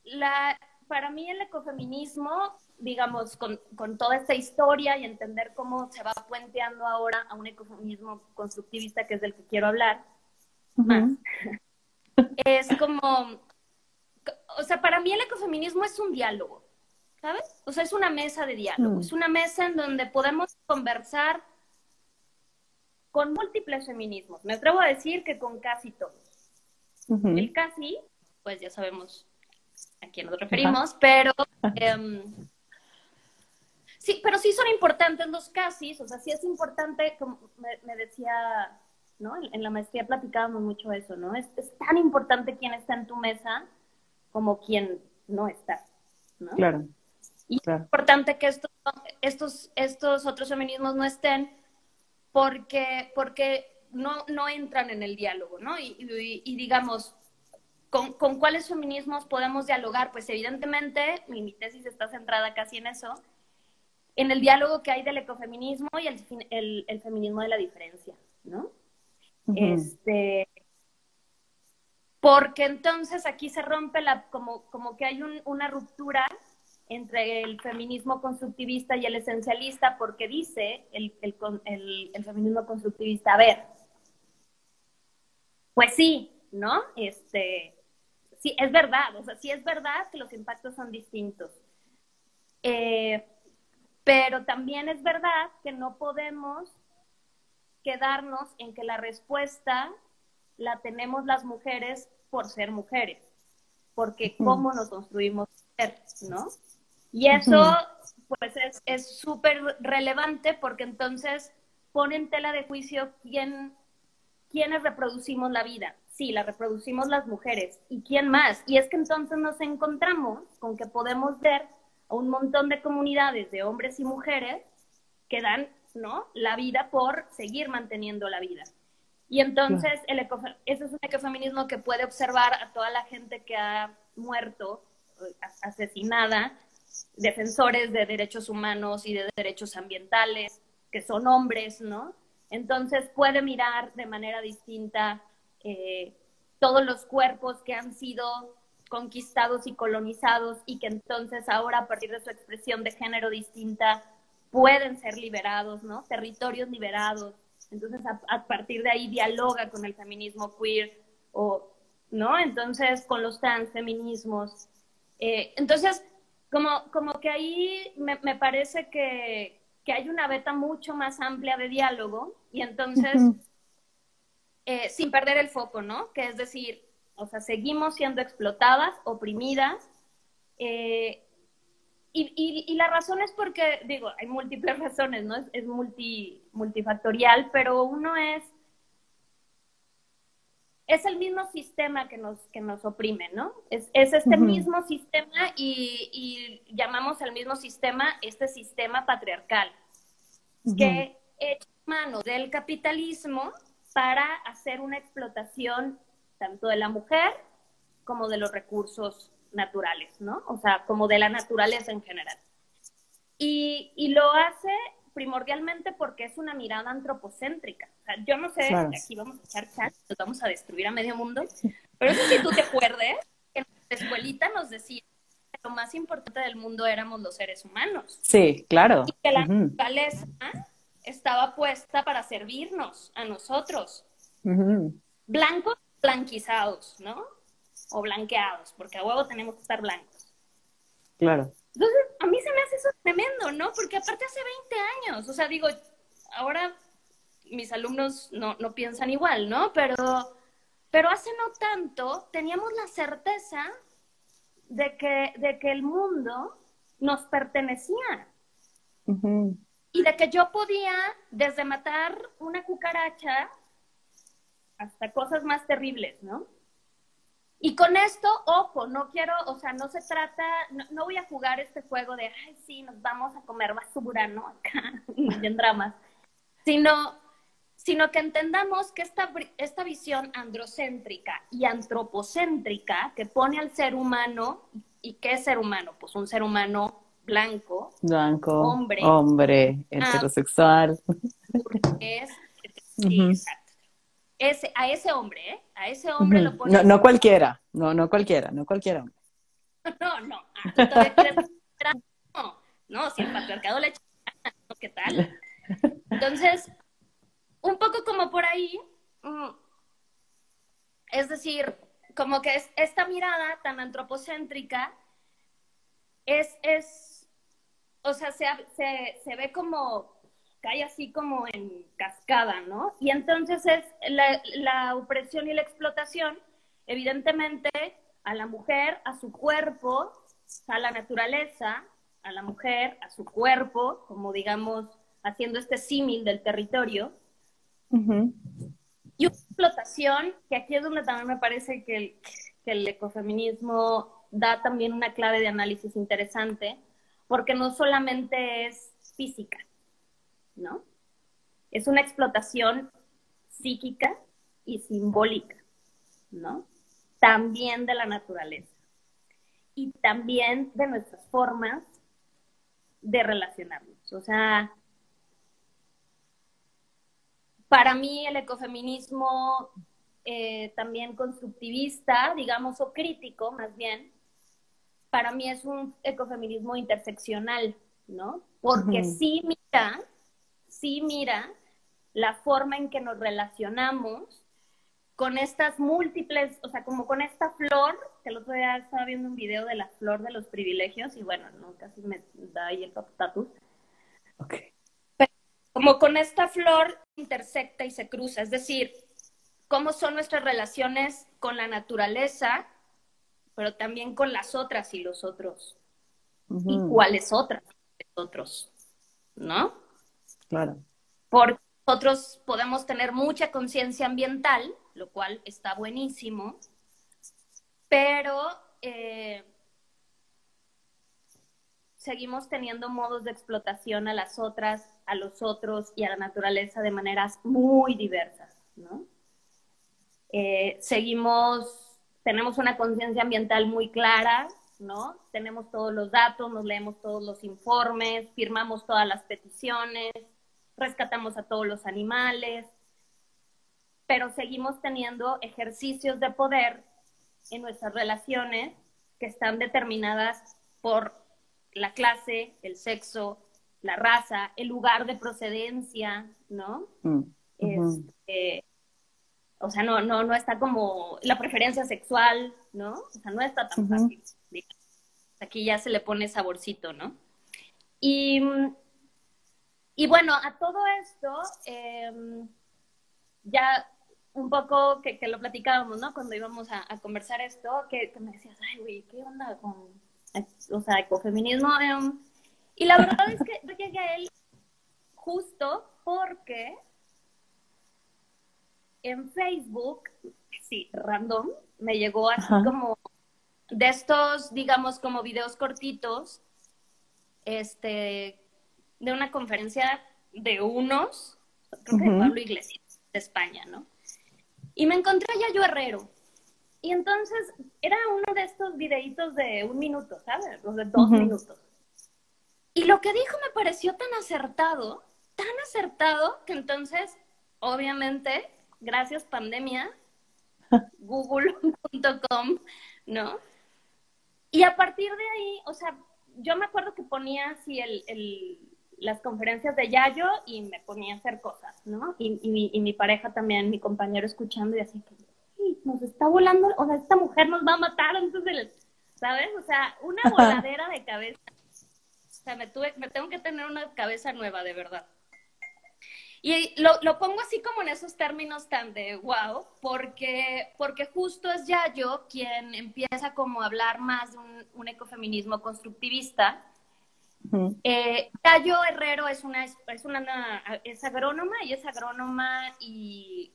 la, para mí el ecofeminismo, digamos, con, con, toda esta historia y entender cómo se va puenteando ahora a un ecofeminismo constructivista, que es del que quiero hablar más, es como, o sea, para mí el ecofeminismo es un diálogo, ¿sabes? O sea, es una mesa de diálogo, mm. es una mesa en donde podemos conversar con múltiples feminismos. Me atrevo a decir que con casi todos. El casi, pues ya sabemos a quién nos referimos, pero sí, pero sí son importantes los casi, o sea, sí es importante, como me, decía, ¿no? En, la maestría platicábamos mucho eso, ¿no? Es, es tan importante quién está en tu mesa como quien no estar, ¿no? Claro. Y es importante que estos, estos, estos otros feminismos no estén porque, porque no, no entran en el diálogo, ¿no? Y, digamos, ¿con, ¿con, cuáles feminismos podemos dialogar? Pues evidentemente, mi, tesis está centrada casi en eso, en el diálogo que hay del ecofeminismo y el, el, el feminismo de la diferencia, ¿no? Este, porque entonces aquí se rompe la, como, como que hay una ruptura entre el feminismo constructivista y el esencialista, porque dice el, el, el, feminismo constructivista, a ver, pues sí, ¿no? Este, sí, es verdad, o sea, sí es verdad que los impactos son distintos. Eh, pero también es verdad que no podemos quedarnos en que la respuesta la tenemos las mujeres por ser mujeres, porque cómo nos construimos ser, ¿no? Y eso, pues, es súper relevante porque entonces pone en tela de juicio quién, quiénes reproducimos la vida. Sí, la reproducimos las mujeres. ¿Y quién más? Y es que entonces nos encontramos con que podemos ver a un montón de comunidades de hombres y mujeres que dan ¿no? la vida por seguir manteniendo la vida. Y entonces el ese es un ecofeminismo que puede observar a toda la gente que ha muerto, eh, asesinada, defensores de derechos humanos y de derechos ambientales, que son hombres, ¿no? Entonces puede mirar de manera distinta eh, todos los cuerpos que han sido conquistados y colonizados y que entonces ahora a partir de su expresión de género distinta pueden ser liberados, ¿no? Territorios liberados. Entonces a, partir de ahí dialoga con el feminismo queer o, ¿no? Entonces con los transfeminismos. Eh, entonces como, como que ahí me, parece que, que, hay una beta mucho más amplia de diálogo y entonces, eh, sin perder el foco, ¿no? Que es decir, o sea, seguimos siendo explotadas, oprimidas. Eh, y, y, la razón es porque, digo, hay múltiples razones, ¿no? Es, es multi, multifactorial, pero uno es es el mismo sistema que nos, que nos oprime, ¿no? Es, este mismo sistema y, llamamos al mismo sistema este sistema patriarcal, que echa mano del capitalismo para hacer una explotación tanto de la mujer como de los recursos naturales, ¿no? O sea, como de la naturaleza en general. Y, y lo hace primordialmente porque es una mirada antropocéntrica. O sea, yo no sé, aquí vamos a echar chat, nos vamos a destruir a medio mundo, pero eso si tú te acuerdes, en la escuelita nos decía que lo más importante del mundo éramos los seres humanos. Sí, claro. Y que la naturaleza estaba puesta para servirnos a nosotros. Blancos, blanquizados, ¿no? O blanqueados, porque a huevo tenemos que estar blancos. Claro. Entonces, a mí se me hace eso tremendo, ¿no? Porque aparte hace 20 años, o sea, digo, ahora mis alumnos no, no piensan igual, ¿no? Pero, pero hace no tanto teníamos la certeza de que, de que el mundo nos pertenecía. Y de que yo podía, desde matar una cucaracha hasta cosas más terribles, ¿no? Y con esto, ojo, no quiero, o sea, no se trata, no, voy a jugar este juego de, ay, sí, nos vamos a comer basura, ¿no? Acá, en dramas. Sino, sino que entendamos que esta, esta visión androcéntrica y antropocéntrica que pone al ser humano, ¿y qué es ser humano? Pues un ser humano blanco, blanco, hombre, hombre, heterosexual. Es, ese, a ese hombre, ¿eh? A ese hombre lo No, no cualquiera, no, no cualquiera, no cualquiera. No, no, ah, no, no, si el patriarcado le echa ¿qué tal? Entonces, un poco como por ahí, mm, es decir, como que es esta mirada tan antropocéntrica es, es o sea, se, se, se ve como cae así como en cascada, ¿no? Y entonces es la, opresión y la explotación, evidentemente, a la mujer, a su cuerpo, a la naturaleza, a la mujer, a su cuerpo, como digamos, haciendo este símil del territorio. Y una explotación, que aquí es donde también me parece que el, que el ecofeminismo da también una clave de análisis interesante, porque no solamente es física, ¿no? Es una explotación psíquica y simbólica, ¿no? También de la naturaleza y también de nuestras formas de relacionarnos. O sea, para mí el ecofeminismo eh, también constructivista, digamos, o crítico más bien, para mí es un ecofeminismo interseccional, ¿no? Porque sí mira, sí mira la forma en que nos relacionamos con estas múltiples, o sea, como con esta flor, que el otro día estaba viendo un video de la flor de los privilegios y bueno, no, casi me da ahí el tatus. Ok. Pero como con esta flor intersecta y se cruza, es decir, cómo son nuestras relaciones con la naturaleza, pero también con las otras y los otros. ¿Y cuáles otras y los otros? ¿No? Claro. Porque nosotros podemos tener mucha conciencia ambiental, lo cual está buenísimo, pero eh, seguimos teniendo modos de explotación a las otras, a los otros y a la naturaleza de maneras muy diversas, ¿no? Eh, seguimos, tenemos una conciencia ambiental muy clara, ¿no? Tenemos todos los datos, nos leemos todos los informes, firmamos todas las peticiones, rescatamos a todos los animales, pero seguimos teniendo ejercicios de poder en nuestras relaciones que están determinadas por la clase, el sexo, la raza, el lugar de procedencia, ¿no? Mm, este, o sea, no, no, no está como la preferencia sexual, ¿no? O sea, no está tan fácil. Aquí ya se le pone saborcito, ¿no? Y y bueno, a todo esto, em, ya un poco que, lo platicábamos, ¿no? Cuando íbamos a, conversar esto, que, me decías, ay, güey, ¿qué onda con, o sea, ecofeminismo? Em, y la verdad es que yo llegué a él justo porque en Facebook, sí, random, me llegó así como de estos, digamos, como videos cortitos, este, de una conferencia de unos, creo que Pablo Iglesias, de España, ¿no? Y me encontré a Yayo Herrero. Y entonces era uno de estos videitos de un minuto, ¿sabes? Los de dos minutos. Y lo que dijo me pareció tan acertado, tan acertado, que entonces, obviamente, gracias pandemia, google.com, ¿no? Y a partir de ahí, o sea, yo me acuerdo que ponía así el, las conferencias de Yayo y me ponía a hacer cosas, ¿no? Y, y, mi, pareja también, mi compañero escuchando y así que, nos está volando, o sea, esta mujer nos va a matar antes del, ¿sabes? O sea, una voladera de cabeza. O sea, me, tuve, me tengo que tener una cabeza nueva, de verdad. Y lo, lo, pongo así como en esos términos tan de wow, porque, porque justo es Yayo quien empieza como a hablar más de un, un ecofeminismo constructivista eh, Cayo Herrero es una, es una es agrónoma y es agrónoma y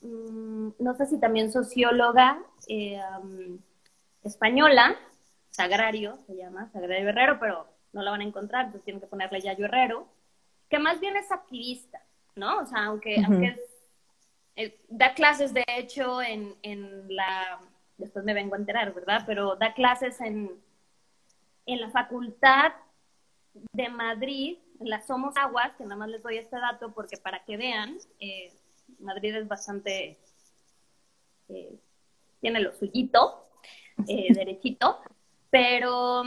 mm, no sé si también socióloga eh, española, Sagrario se llama, Sagrario Herrero, pero no la van a encontrar, entonces tienen que ponerle Yayo Herrero, que más bien es activista, ¿no? O sea, aunque, aunque eh, da clases de hecho en, en la, después me vengo a enterar, ¿verdad? Pero da clases en, en la facultad de Madrid, la Somos Aguas, que nada más les doy este dato porque para que vean, eh, Madrid es bastante, eh, tiene lo suyito, eh, derechito, pero,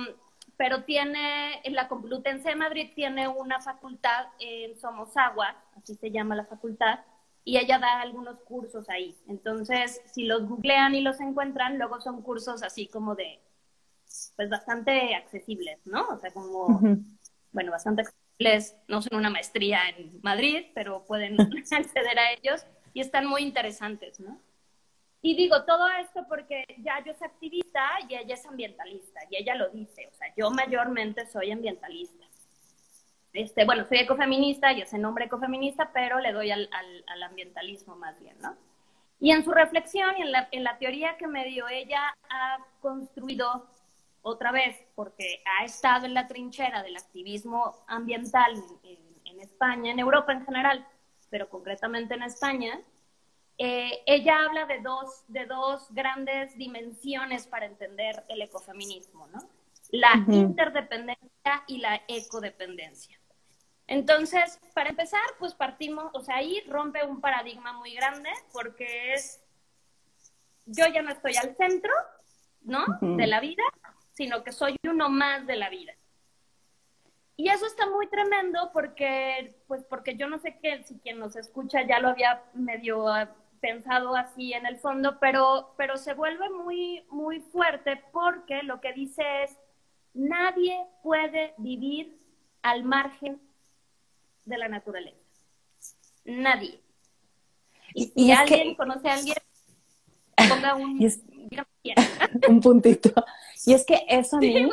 pero tiene, en la Complutense de Madrid tiene una facultad en Somos Aguas, así se llama la facultad, y ella da algunos cursos ahí. Entonces, si los googlean y los encuentran, luego son cursos así como de, pues bastante accesibles, ¿no? O sea, como bueno, bastante accesibles, no son una maestría en Madrid, pero pueden acceder a ellos y están muy interesantes, ¿no? Y digo todo esto porque ya yo soy activista y ella es ambientalista, y ella lo dice, o sea, yo mayormente soy ambientalista. Este, bueno, soy ecofeminista, y ese nombre ecofeminista, pero le doy al, al, al ambientalismo más bien, ¿no? Y en su reflexión y en la, en la teoría que me dio, ella ha construido otra vez, porque ha estado en la trinchera del activismo ambiental en, en España, en Europa en general, pero concretamente en España, eh, ella habla de dos, de dos grandes dimensiones para entender el ecofeminismo, ¿no? La interdependencia y la ecodependencia. Entonces, para empezar, pues partimos, o sea, ahí rompe un paradigma muy grande porque es, yo ya no estoy al centro, ¿no? De la vida, sino que soy uno más de la vida. Y eso está muy tremendo porque, pues porque yo no sé qué, si quien nos escucha ya lo había medio ah, pensado así en el fondo, pero, pero se vuelve muy, muy fuerte porque lo que dice es, nadie puede vivir al margen de la naturaleza. Nadie. Y, si alguien conoce a alguien, ponga un, un puntito. Y es que eso a mí...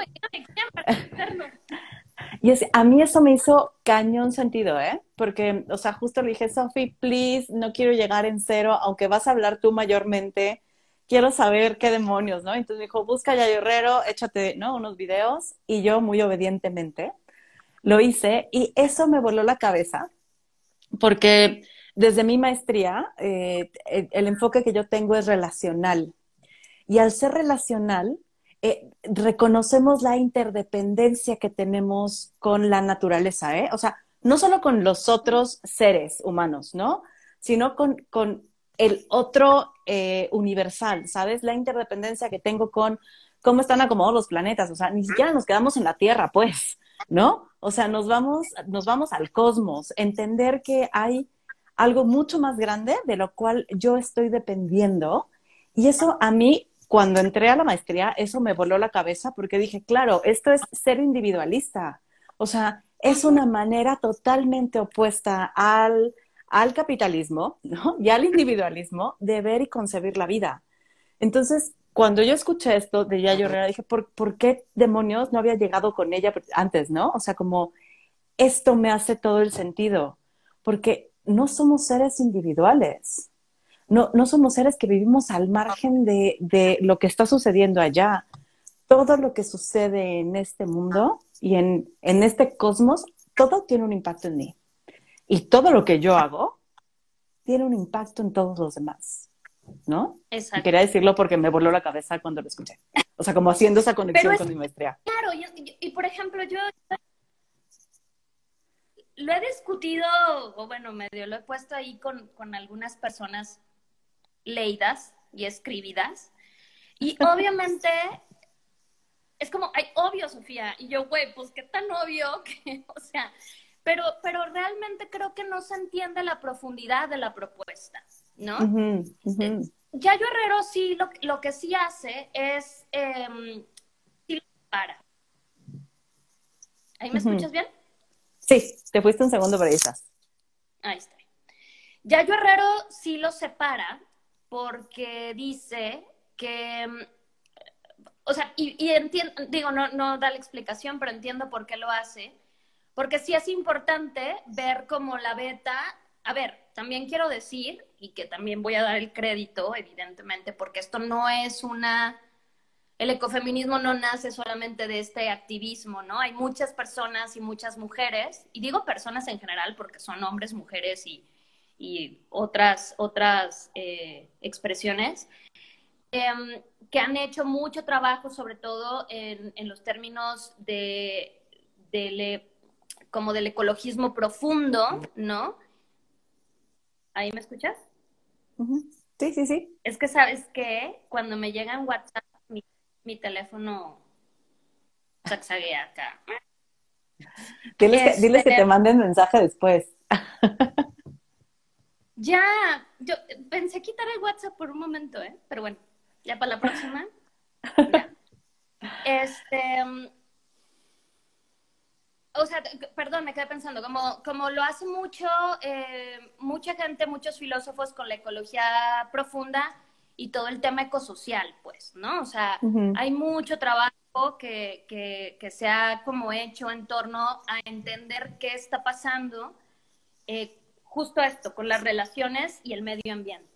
Y es, a mí eso me hizo cañón sentido, ¿eh? Porque, o sea, justo le dije, Sophie, please, no quiero llegar en cero, aunque vas a hablar tú mayormente, quiero saber qué demonios, ¿no? Entonces me dijo, busca ya Herrero, échate, ¿no? Unos videos, y yo muy obedientemente lo hice, y eso me voló la cabeza, porque desde mi maestría, eh, el enfoque que yo tengo es relacional. Y al ser relacional, eh, reconocemos la interdependencia que tenemos con la naturaleza, ¿eh? O sea, no solo con los otros seres humanos, ¿no? Sino con, el otro eh, universal, ¿sabes? La interdependencia que tengo con cómo están acomodados los planetas, o sea, ni siquiera nos quedamos en la Tierra, pues, ¿no? O sea, nos vamos, nos vamos al cosmos, entender que hay algo mucho más grande de lo cual yo estoy dependiendo. Y eso a mí cuando entré a la maestría, eso me voló la cabeza porque dije, claro, esto es ser individualista. O sea, es una manera totalmente opuesta al, al capitalismo ¿no? y al individualismo de ver y concebir la vida. Entonces, cuando yo escuché esto de Yayo Herrera, dije, ¿por, ¿por qué demonios no había llegado con ella antes, no? O sea, como esto me hace todo el sentido, porque no somos seres individuales no, no somos seres que vivimos al margen de, de, lo que está sucediendo allá. Todo lo que sucede en este mundo y en, en este cosmos, todo tiene un impacto en mí. Y todo lo que yo hago tiene un impacto en todos los demás. ¿No? Exacto. quería decirlo porque me voló la cabeza cuando lo escuché. O sea, como haciendo esa conexión con mi maestría. Claro, y, y, por ejemplo, yo lo he discutido, o bueno, medio lo he puesto ahí con, con algunas personas leídas y escribidas. Y obviamente es como, ay, obvio, Sofía. Y yo, güey, pues qué tan obvio que, o sea, pero, pero realmente creo que no se entiende la profundidad de la propuesta, ¿no? Eh, Yayo Herrero sí, lo, lo, que sí hace es, eh, para. ¿Ahí me escuchas bien? Sí, te fuiste un segundo, pero ahí estás. Ahí está. Yayo Herrero sí lo separa porque dice que, o sea, y, entiendo, digo, no, no da la explicación, pero entiendo por qué lo hace, porque sí es importante ver cómo la beta, a ver, también quiero decir, y que también voy a dar el crédito, evidentemente, porque esto no es una, el ecofeminismo no nace solamente de este activismo, ¿no? Hay muchas personas y muchas mujeres, y digo personas en general porque son hombres, mujeres y y otras, otras eh, expresiones, em, que han hecho mucho trabajo, sobre todo en, en los términos de, de como del ecologismo profundo, ¿no? ¿Ahí me escuchas? Sí, sí, sí. Es que, ¿sabes que Cuando me llega en WhatsApp, mi, mi teléfono saxaguea acá. Diles, que, diles que te este, manden mensaje después. Ya, yo pensé quitar el WhatsApp por un momento, ¿eh? Pero bueno, ya para la próxima. Este, mm, o sea, perdón, me quedé pensando, como, como lo hace mucho, eh, mucha gente, muchos filósofos con la ecología profunda y todo el tema ecosocial, pues, ¿no? O sea, hay mucho trabajo que, que, que, se ha como hecho en torno a entender qué está pasando, eh, justo esto, con las relaciones y el medio ambiente.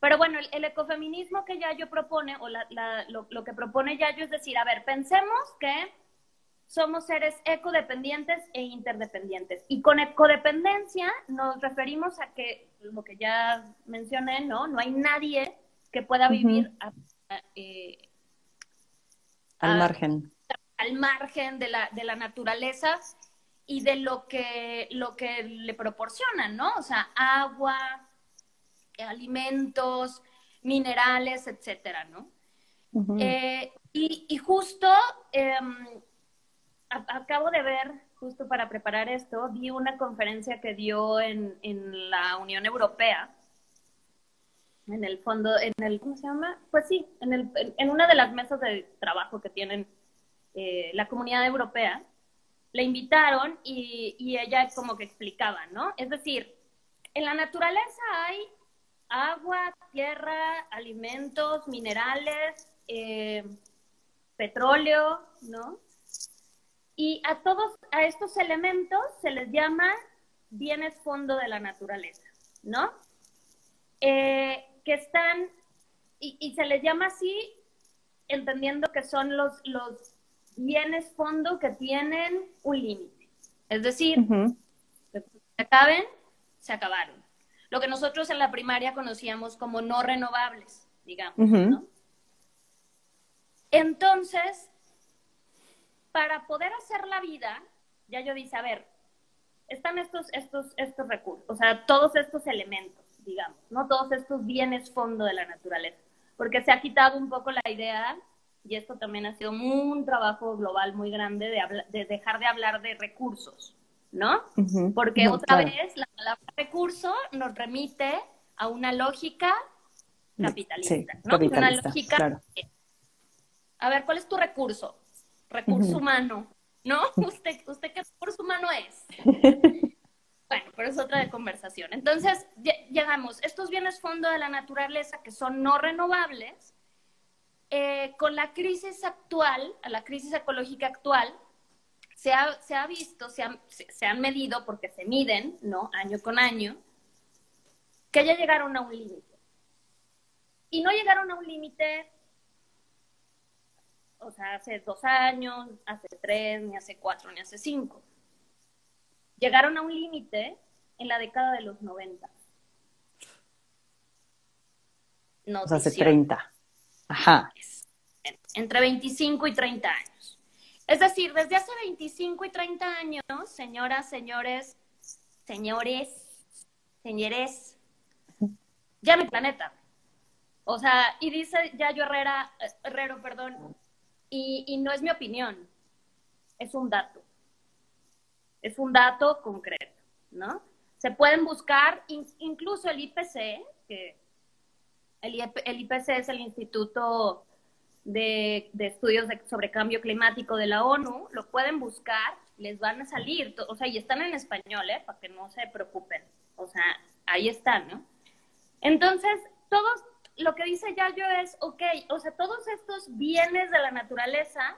Pero bueno, el, ecofeminismo que Yayo propone, o lo, que propone Yayo es decir, a ver, pensemos que somos seres ecodependientes e interdependientes. Y con ecodependencia nos referimos a que, lo que ya mencioné, ¿no? No hay nadie que pueda vivir eh, al margen. Al margen de la, de la naturaleza y de lo que, lo que le proporcionan, ¿no? O sea, agua, alimentos, minerales, etcétera, ¿no? Eh, y, justo em, acabo de ver, justo para preparar esto, vi una conferencia que dio en, la Unión Europea, en el fondo, en el, ¿cómo se llama? Pues sí, en, el, en una de las mesas de trabajo que tienen eh, la comunidad europea, le invitaron y, y ella como que explicaba, ¿no? Es decir, en la naturaleza hay agua, tierra, alimentos, minerales, eh, petróleo, ¿no? Y a todos, a estos elementos se les llama bienes fondo de la naturaleza, ¿no? Eh, que están, y, se les llama así, entendiendo que son los, los bienes fondo que tienen un límite. Es decir, se acaben, se acabaron lo que nosotros en la primaria conocíamos como no renovables, digamos, ¿no? Entonces, para poder hacer la vida, ya yo dice, a ver, están estos, estos, estos recursos, o sea, todos estos elementos, digamos, ¿no? Todos estos bienes fondo de la naturaleza, porque se ha quitado un poco la idea, y esto también ha sido un trabajo global muy grande de, de dejar de hablar de recursos, ¿no? Porque otra vez la palabra recurso nos remite a una lógica capitalista, ¿no? una lógica. A ver, ¿cuál es tu recurso? Recurso humano, ¿no? ¿Usted, ¿Usted qué recurso humano es? bueno, pero es otra de conversación. Entonces, llegamos, estos bienes fondo de la naturaleza que son no renovables, eh, con la crisis actual, a la crisis ecológica actual, se ha, se ha visto, se, se, han medido, porque se miden, ¿no? Año con año, que ya llegaron a un límite. Y no llegaron a un límite, o sea, hace dos años, hace tres, ni hace cuatro, ni hace cinco. Llegaron a un límite en la década de los 90. No, hace 30. Ajá. Entre 25 y 30 años. Es decir, desde hace 25 y 30 años, señoras, señores, señores, señores, ya mi planeta. O sea, y dice Yayo Herrera, eh, Herrero, perdón, y, no es mi opinión, es un dato. Es un dato concreto, ¿no? Se pueden buscar incluso el IPC, que el, el IPC es el Instituto de, estudios sobre cambio climático de la ONU, lo pueden buscar, les van a salir, o sea, y están en español, ¿eh? Para que no se preocupen. O sea, ahí están, ¿no? Entonces, todos, lo que dice Yayo es, ok, o sea, todos estos bienes de la naturaleza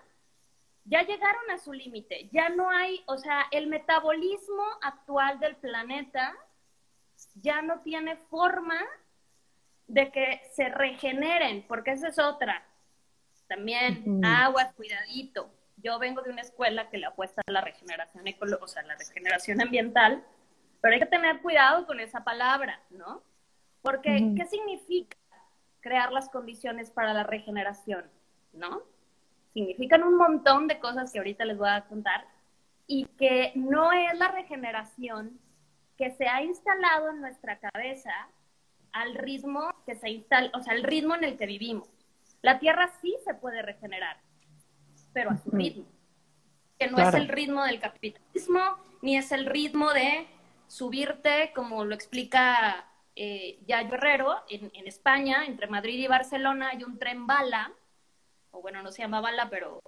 ya llegaron a su límite, ya no hay, o sea, el metabolismo actual del planeta ya no tiene forma de que se regeneren, porque esa es otra. También aguas, cuidadito. Yo vengo de una escuela que le apuesta a la regeneración ecológica, o sea, la regeneración ambiental, pero hay que tener cuidado con esa palabra, ¿no? Porque, ¿qué significa crear las condiciones para la regeneración? ¿No? Significan un montón de cosas que ahorita les voy a contar y que no es la regeneración que se ha instalado en nuestra cabeza al ritmo que se instala, o sea, al ritmo en el que vivimos. La Tierra sí se puede regenerar, pero a su ritmo, que no es el ritmo del capitalismo, ni es el ritmo de subirte, como lo explica eh, Yayo Herrero, en, España, entre Madrid y Barcelona hay un tren bala, o bueno, no se llama bala, pero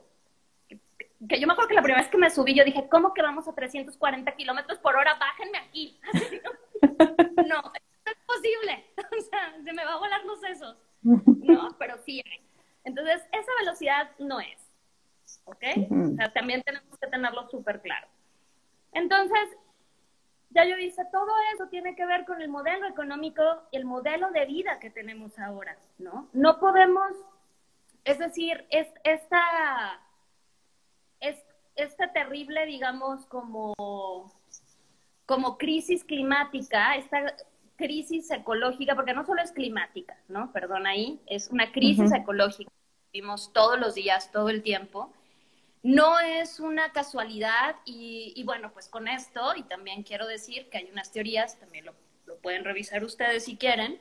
que, yo me acuerdo que la primera vez que me subí, yo dije, ¿cómo que vamos a 340 kilómetros por hora? Bájenme aquí. no, posible. O sea, se me va a volar los sesos. No, pero sí Entonces, esa velocidad no es. ¿Ok? O sea, también tenemos que tenerlo súper claro. Entonces, ya yo dije, todo eso tiene que ver con el modelo económico y el modelo de vida que tenemos ahora, ¿no? No podemos, es decir, es, esta, es, esta terrible, digamos, como, como crisis climática, esta crisis ecológica, porque no solo es climática, ¿no? Perdón ahí, es una crisis ecológica que vivimos todos los días, todo el tiempo no es una casualidad y, bueno, pues con esto, y también quiero decir que hay unas teorías, también lo, pueden revisar ustedes si quieren,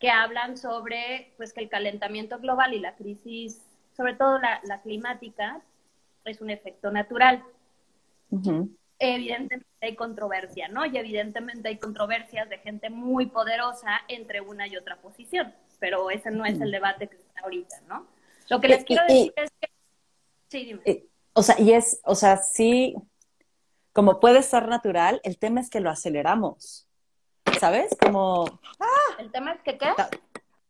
que hablan sobre pues que el calentamiento global y la crisis, sobre todo la, climática, es un efecto natural. Evidentemente hay controversia, ¿no? Y evidentemente hay controversias de gente muy poderosa entre una y otra posición, pero ese no es el debate que está ahorita, ¿no? Lo que les quiero decir es que Sí, dime. Eh, o sea, y es, o sea, sí, como puede ser natural, el tema es que lo aceleramos. ¿Sabes? Como. ¡Ah! ¿El tema es que qué?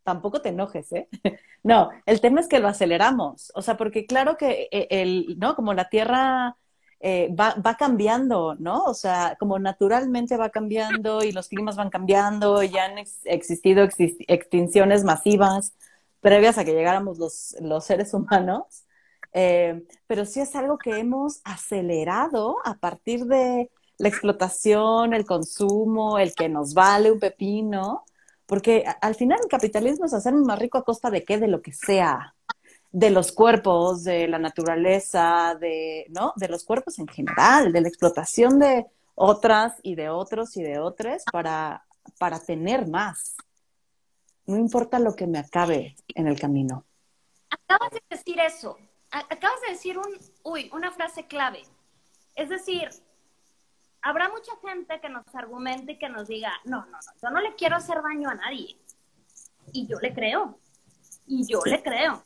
Tampoco te enojes, ¿eh? No, el tema es que lo aceleramos. O sea, porque claro que eh, el, ¿no? Como la Tierra eh, va, va, cambiando, ¿no? O sea, como naturalmente va cambiando y los climas van cambiando, y han existido extinciones masivas previas a que llegáramos los, los seres humanos. Eh, pero sí es algo que hemos acelerado a partir de la explotación, el consumo, el que nos vale un pepino, porque al final el capitalismo es hacernos más rico a costa de qué, de lo que sea, de los cuerpos, de la naturaleza, de, ¿no? De los cuerpos en general, de la explotación de otras y de otros y de otras para, para tener más. No importa lo que me acabe en el camino. Acabas de decir eso acabas de decir un, uy, una frase clave. Es decir, habrá mucha gente que nos argumente y que nos diga, no, no, no, yo no le quiero hacer daño a nadie. Y yo le creo. Y yo le creo.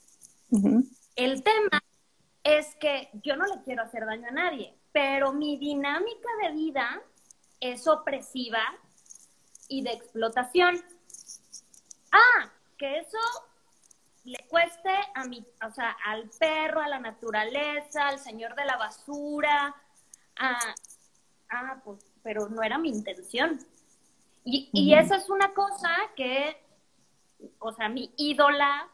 El tema es que yo no le quiero hacer daño a nadie, pero mi dinámica de vida es opresiva y de explotación. Ah, que eso le cueste a mi, o sea, al perro, a la naturaleza, al señor de la basura, a, ah, pues, pero no era mi intención. Y, y esa es una cosa que, o sea, mi ídola,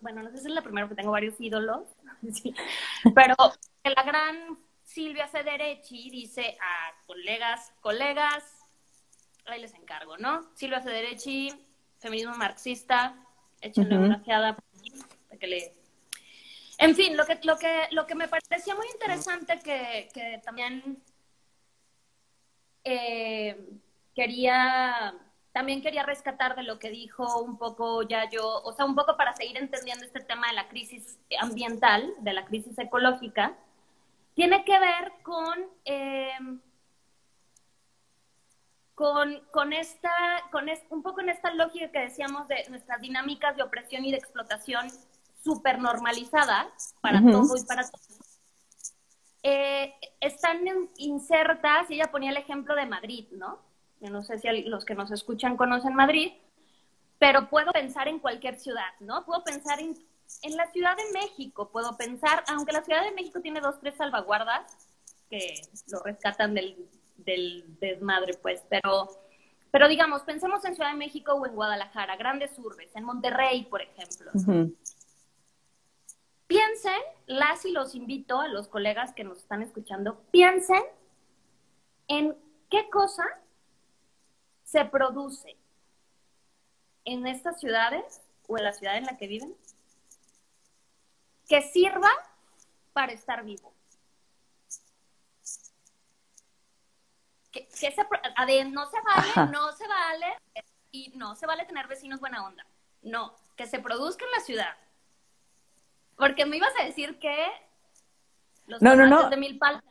bueno, no sé si es la primera que tengo varios ídolos, pero la gran Silvia Cederechi dice a colegas, colegas, ahí les encargo, ¿no? Silvia Cederechi, feminismo marxista, échenle una ojeada que le... En fin, lo que, lo que, lo que me parecía muy interesante que, que también eh, quería también quería rescatar de lo que dijo un poco ya yo, o sea, un poco para seguir entendiendo este tema de la crisis ambiental, de la crisis ecológica, tiene que ver con, eh, con, con, esta, con un poco en esta lógica que decíamos de nuestras dinámicas de opresión y de explotación súper normalizadas para todo y para todos, eh, están insertas, y ella ponía el ejemplo de Madrid, ¿no? Yo no sé si los que nos escuchan conocen Madrid, pero puedo pensar en cualquier ciudad, ¿no? Puedo pensar en, en la Ciudad de México, puedo pensar, aunque la Ciudad de México tiene dos, tres salvaguardas que lo rescatan del, del desmadre, pues, pero, pero digamos, pensemos en Ciudad de México o en Guadalajara, grandes urbes, en Monterrey, por ejemplo. Piensen, las y los invito a los colegas que nos están escuchando, piensen en qué cosa se produce en estas ciudades o en la ciudad en la que viven que sirva para estar vivo. Que, no se vale, no se vale, y no se vale tener vecinos buena onda. No, que se produzca en la ciudad, porque me ibas a decir que los no, no, no. de Milpalta.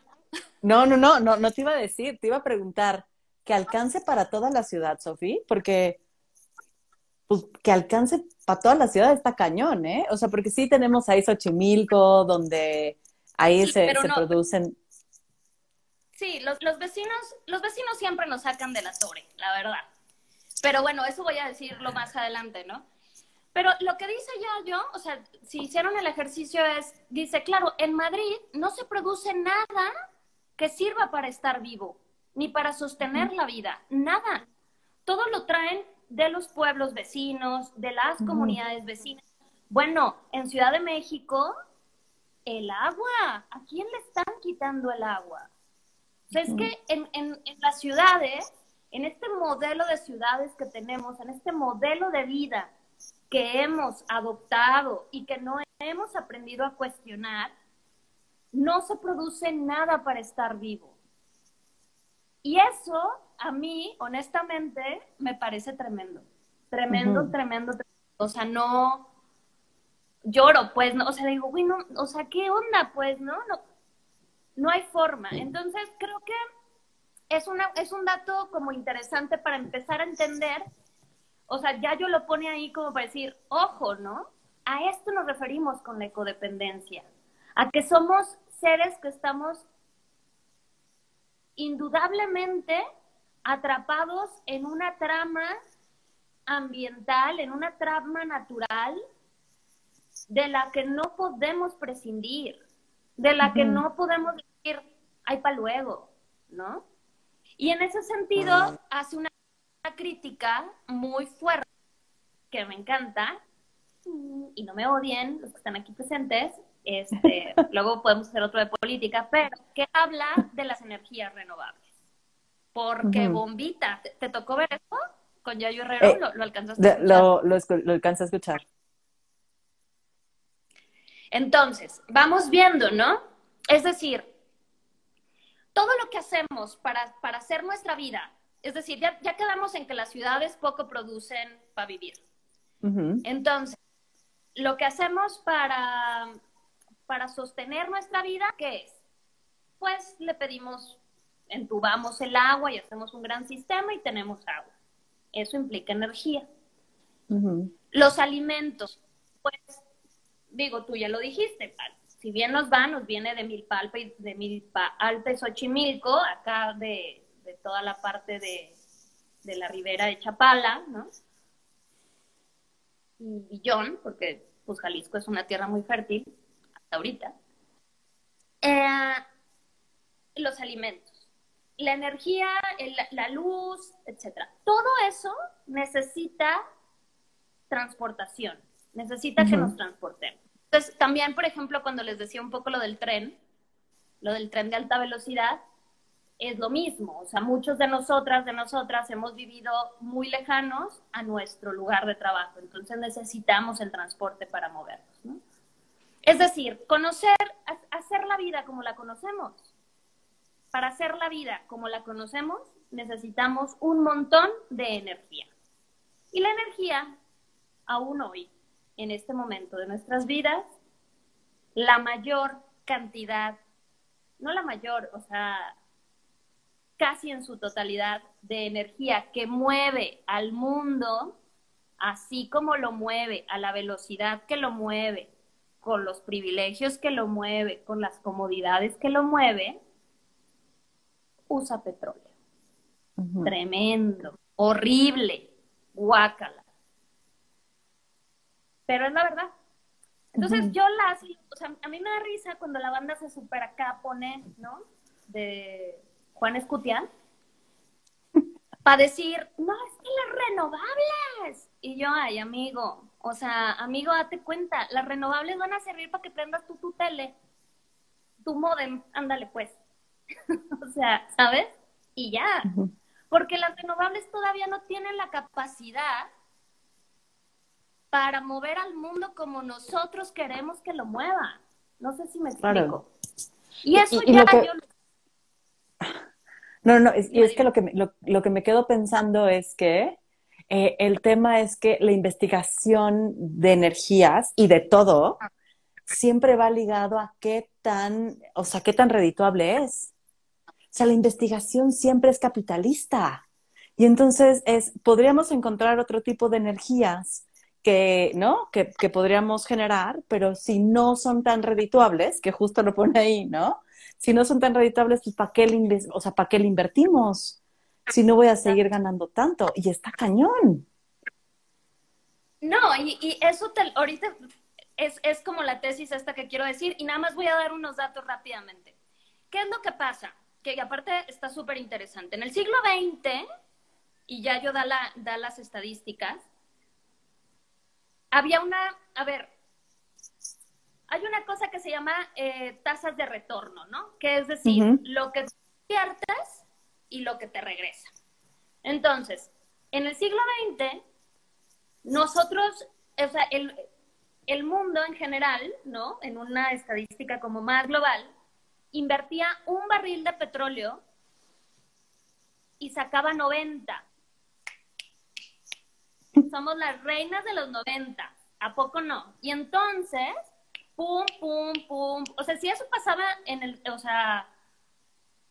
No, no, no, no, no te iba a decir, te iba a preguntar que alcance para toda la ciudad, Sofía, porque pues, que alcance para toda la ciudad está cañón, ¿eh? O sea, porque sí tenemos ahí Xochimilco, donde ahí se, producen. Sí, los, los, vecinos, los vecinos siempre nos sacan de la torre, la verdad. Pero bueno, eso voy a decirlo más adelante, ¿no? Pero lo que dice ya yo, o sea, si hicieron el ejercicio es, dice, claro, en Madrid no se produce nada que sirva para estar vivo. Ni para sostener la vida, nada. Todo lo traen de los pueblos vecinos, de las comunidades vecinas. Bueno, en Ciudad de México, el agua, ¿a quién le están quitando el agua? O sea, es que en, en, en las ciudades, en este modelo de ciudades que tenemos, en este modelo de vida que hemos adoptado y que no hemos aprendido a cuestionar, no se produce nada para estar vivo. Y eso a mí, honestamente, me parece tremendo. Tremendo, tremendo, tremendo. O sea, no lloro, pues, no, o sea, digo, güey, no, o sea, ¿qué onda? Pues, ¿no? No, no hay forma. Entonces, creo que es, una, es un dato como interesante para empezar a entender, o sea, ya yo lo pone ahí como para decir, ojo, ¿no? A esto nos referimos con la ecodependencia, a que somos seres que estamos indudablemente atrapados en una trama ambiental, en una trama natural de la que no podemos prescindir, de la que no podemos decir, ay, para luego, ¿no? Y en ese sentido hace una crítica muy fuerte que me encanta, y no me odien los que están aquí presentes, este, luego podemos hacer otro de política, pero que habla de las energías renovables. Porque Bombita, ¿te, tocó ver eso con Yayo Herrero? Eh, ¿Lo, lo alcanzaste a escuchar? Lo, lo, lo alcanza a escuchar. Entonces, vamos viendo, ¿no? Es decir, todo lo que hacemos para, para hacer nuestra vida, es decir, ya, ya quedamos en que las ciudades poco producen para vivir. Entonces, lo que hacemos para, para sostener nuestra vida, ¿qué es? Pues le pedimos, entubamos el agua y hacemos un gran sistema y tenemos agua. Eso implica energía. Los alimentos, pues, digo, tú ya lo dijiste. Si bien nos va, nos viene de Milpalpa y de Milpa Alta y Xochimilco, acá de, de toda la parte de, de la ribera de Chapala, ¿no? Y Villón, porque pues Jalisco es una tierra muy fértil, ahorita. Eh, los alimentos, la energía, el- la luz, etcétera. Todo eso necesita transportación, necesita que nos transportemos. Entonces, también, por ejemplo, cuando les decía un poco lo del tren, lo del tren de alta velocidad, es lo mismo. O sea, muchos de nosotras, de nosotras, hemos vivido muy lejanos a nuestro lugar de trabajo. Entonces necesitamos el transporte para movernos. ¿no? Es decir, conocer, ha- hacer la vida como la conocemos. Para hacer la vida como la conocemos, necesitamos un montón de energía. Y la energía, aún hoy, en este momento de nuestras vidas, la mayor cantidad, no la mayor, o sea, casi en su totalidad de energía que mueve al mundo, así como lo mueve, a la velocidad que lo mueve, con los privilegios que lo mueve, con las comodidades que lo mueve, usa petróleo. Tremendo, horrible, guácala. Pero es la verdad. Entonces Ujú. yo las, o sea, a mí me da risa cuando la banda se super acá pone, ¿no? De Juan Escutia, para decir, no, es que las renovables. Y yo, ay, amigo, o sea, amigo, date cuenta, las renovables van a servir para que prendas tú tu tele, tu modem, ándale pues. o sea, ¿sabes? Y ya. Porque las renovables todavía no tienen la capacidad para mover al mundo como nosotros queremos que lo mueva. No sé si me explico. Claro. Y eso Y- y ya lo que- yo No, no, es, y es que lo que, me, lo, lo que me quedo pensando es que eh, el tema es que la investigación de energías y de todo siempre va ligado a qué tan, o sea, qué tan redituable es. O sea, la investigación siempre es capitalista. Y entonces es, podríamos encontrar otro tipo de energías que, ¿no? Que, que podríamos generar, pero si no son tan redituables, que justo lo pone ahí, ¿no? Si no son tan reditables, pues ¿para qué o sea, ¿para qué le invertimos? Si no voy a seguir ganando tanto. Y está cañón. No, y, y eso te, ahorita es, es como la tesis esta que quiero decir, y nada más voy a dar unos datos rápidamente. ¿Qué es lo que pasa? que aparte está súper interesante. En el siglo XX, y ya yo da, la, da las estadísticas, había una, a ver, hay una cosa que se llama eh, tasas de retorno, ¿no? Que es decir, lo que inviertes y lo que te regresa. Entonces, en el siglo XX, nosotros, o sea, el, el mundo en general, ¿no? En una estadística como más global, invertía un barril de petróleo y sacaba 90. Somos las reinas de los 90. ¿A poco no? Y entonces, pum, pum, pum. O sea, si eso pasaba en el, o sea,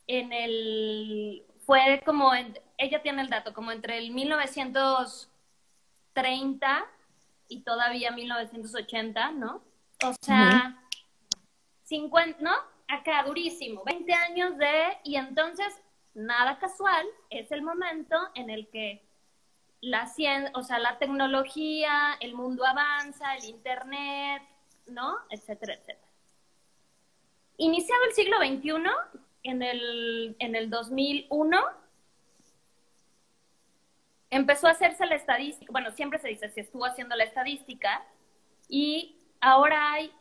en el, fue como, ella tiene el dato, como entre el 1930 y todavía 1980, ¿no? O sea, 50, ¿no? Acá durísimo, 20 años de, y entonces, nada casual, es el momento en el que la ciencia, o sea, la tecnología, el mundo avanza, el internet, ¿no? Etcétera, etcétera. Iniciado el siglo XXI, en el, en el 2001, empezó a hacerse la estadística, bueno, siempre se dice, se estuvo haciendo la estadística y ahora hay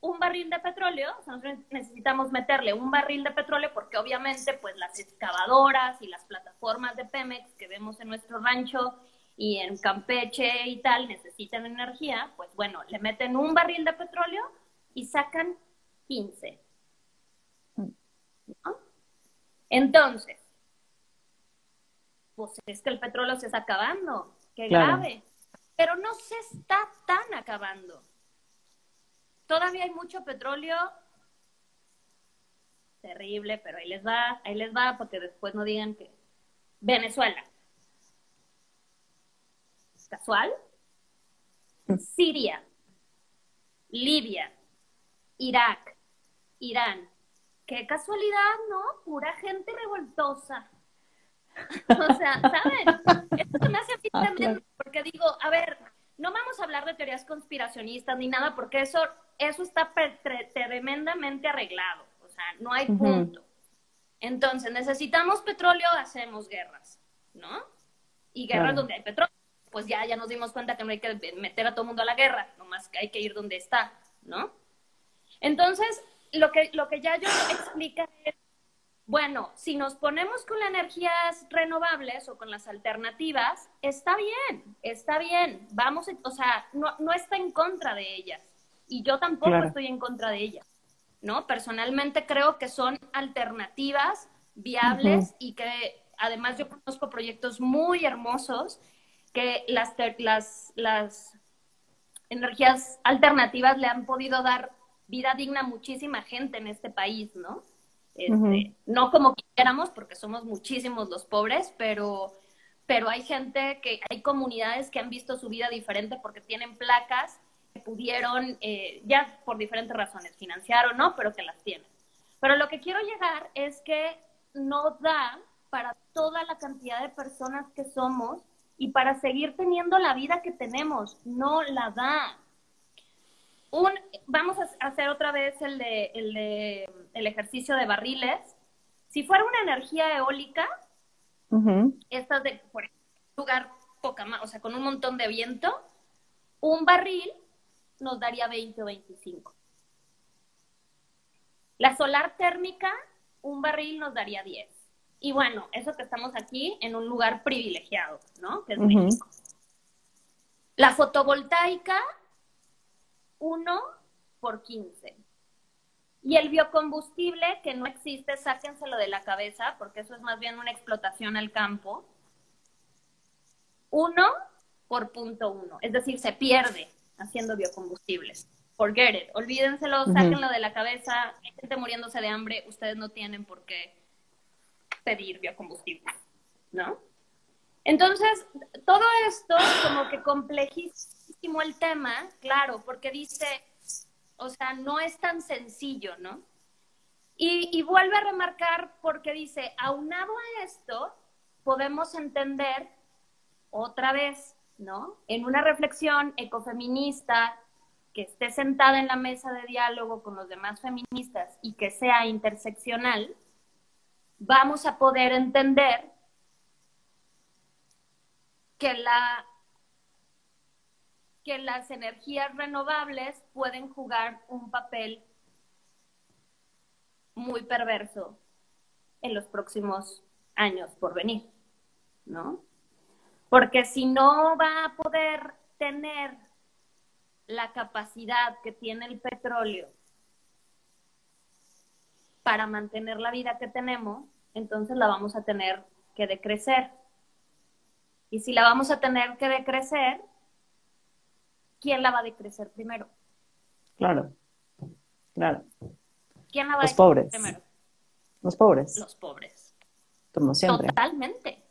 un barril de petróleo, o sea, nosotros necesitamos meterle un barril de petróleo porque obviamente pues las excavadoras y las plataformas de Pemex que vemos en nuestro rancho y en Campeche y tal necesitan energía, pues bueno, le meten un barril de petróleo y sacan 15. Entonces, pues es que el petróleo se está acabando, qué grave. Pero no se está tan acabando. Todavía hay mucho petróleo. Terrible, pero ahí les va, ahí les va, porque después no digan que. Venezuela. ¿Casual? Siria, Libia, Irak, Irán. Qué casualidad, ¿no? Pura gente revoltosa. O sea, ¿saben? Esto me hace ah, porque digo, a ver, no vamos a hablar de teorías conspiracionistas ni nada, porque eso, eso está tremendamente arreglado. O sea, no hay punto. Entonces, necesitamos petróleo, hacemos guerras, ¿no? Y guerras donde hay petróleo. Pues ya, ya nos dimos cuenta que no hay que meter a todo el mundo a la guerra, nomás que hay que ir donde está, ¿no? Entonces, lo que, lo que ya yo explica es bueno, si nos ponemos con las energías renovables o con las alternativas, está bien, está bien. Vamos, o sea, no, está en contra de ellas. Y yo tampoco estoy en contra de ellas. ¿No? Personalmente creo que son alternativas viables y que además yo conozco proyectos muy hermosos que las, las, las energías alternativas le han podido dar vida digna a muchísima gente en este país, ¿no? Este, no como quisiéramos, porque somos muchísimos los pobres, pero, pero hay gente que, hay comunidades que han visto su vida diferente porque tienen placas que pudieron, eh, ya por diferentes razones, financiar o no, pero que las tienen. Pero lo que quiero llegar es que no da para toda la cantidad de personas que somos y para seguir teniendo la vida que tenemos, no la da un, vamos a hacer otra vez el de, el de el ejercicio de barriles. Si fuera una energía eólica, esta de por lugar poca más, o sea, con un montón de viento, un barril nos daría 20 o 25. La solar térmica, un barril nos daría 10. Y bueno, eso que estamos aquí en un lugar privilegiado, ¿no? Que es México. La fotovoltaica, 1 por 15. Y el biocombustible, que no existe, sáquenselo de la cabeza, porque eso es más bien una explotación al campo. 1 por punto 1, es decir, se pierde haciendo biocombustibles. Forget it, olvídenselo, sáquenlo de la cabeza, hay gente muriéndose de hambre, ustedes no tienen por qué pedir biocombustible, ¿no? Entonces, todo esto como que complejiza el tema, claro, porque dice, o sea, no es tan sencillo, ¿no? Y, vuelve a remarcar porque dice, aunado a esto, podemos entender otra vez, ¿no? En una reflexión ecofeminista que esté sentada en la mesa de diálogo con los demás feministas y que sea interseccional, vamos a poder entender que la que las energías renovables pueden jugar un papel muy perverso en los próximos años por venir, ¿no? Porque si no va a poder tener la capacidad que tiene el petróleo para mantener la vida que tenemos, entonces la vamos a tener que decrecer. Y si la vamos a tener que decrecer, ¿quién la va a decrecer primero? Claro, claro. ¿Quién la va Los a pobres. primero? Los pobres, Los pobres. como siempre. Totalmente.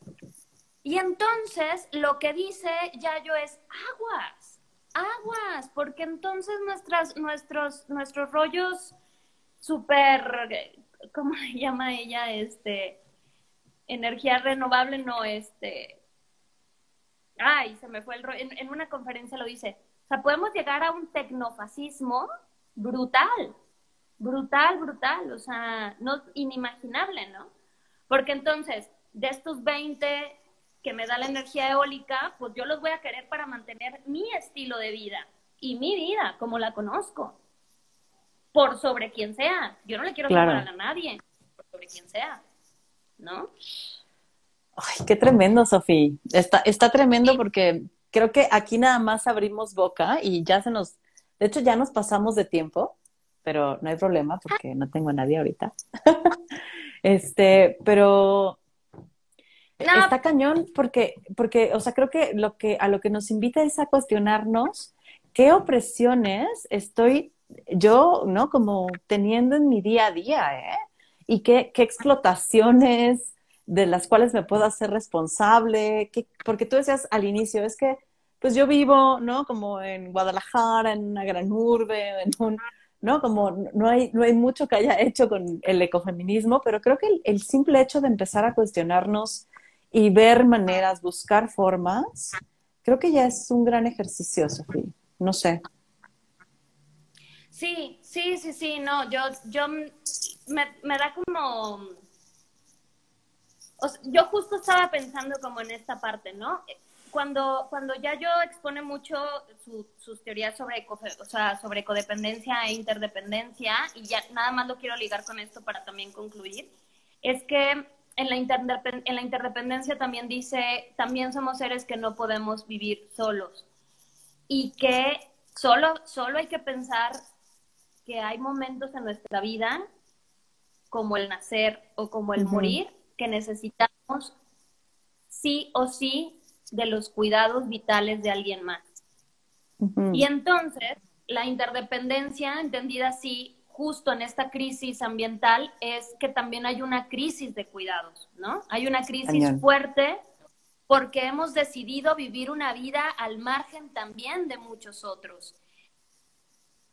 Y entonces lo que dice Yayo es aguas, aguas, porque entonces nuestras, nuestros, nuestros rollos súper, ¿cómo le llama ella? Este, energía renovable, no, este, ay, se me fue el rollo, en, en una conferencia lo dice, sea, podemos llegar a un tecnofascismo brutal, brutal, brutal, o sea, no inimaginable, ¿no? Porque entonces, de estos 20 que me da la energía eólica, pues yo los voy a querer para mantener mi estilo de vida y mi vida como la conozco, por sobre quien sea. Yo no le quiero Claro. a nadie, por sobre quien sea, ¿no? Ay, qué tremendo, Sofía. Está, está tremendo porque creo que aquí nada más abrimos boca y ya se nos, de hecho ya nos pasamos de tiempo, pero no hay problema porque no tengo a nadie ahorita. Este, pero No. está cañón porque, porque, o sea, creo que lo que a lo que nos invita es a cuestionarnos qué opresiones estoy yo, ¿no? Como teniendo en mi día a día, ¿eh? Y qué, qué explotaciones de las cuales me puedo hacer responsable, porque tú decías al inicio, es que pues yo vivo, ¿no? Como en Guadalajara, en una gran urbe, en un, ¿no? Como no hay, no hay mucho que haya hecho con el ecofeminismo, pero creo que el, el simple hecho de empezar a cuestionarnos y ver maneras, buscar formas, creo que ya es un gran ejercicio, Sofía. No sé. Sí, sí, sí, sí, no, yo, yo me, me da como, o sea, yo justo estaba pensando como en esta parte, ¿no? Cuando, cuando ya yo expone mucho su- sus teorías sobre, eco- o sea, sobre codependencia e interdependencia, y ya nada más lo quiero ligar con esto para también concluir, es que en la, interdepend- en la interdependencia también dice, también somos seres que no podemos vivir solos y que solo, solo hay que pensar que hay momentos en nuestra vida, como el nacer o como el morir, que necesitamos sí o sí de los cuidados vitales de alguien más. Y entonces, la interdependencia, entendida así, justo en esta crisis ambiental, es que también hay una crisis de cuidados, ¿no? Hay una crisis fuerte porque hemos decidido vivir una vida al margen también de muchos otros,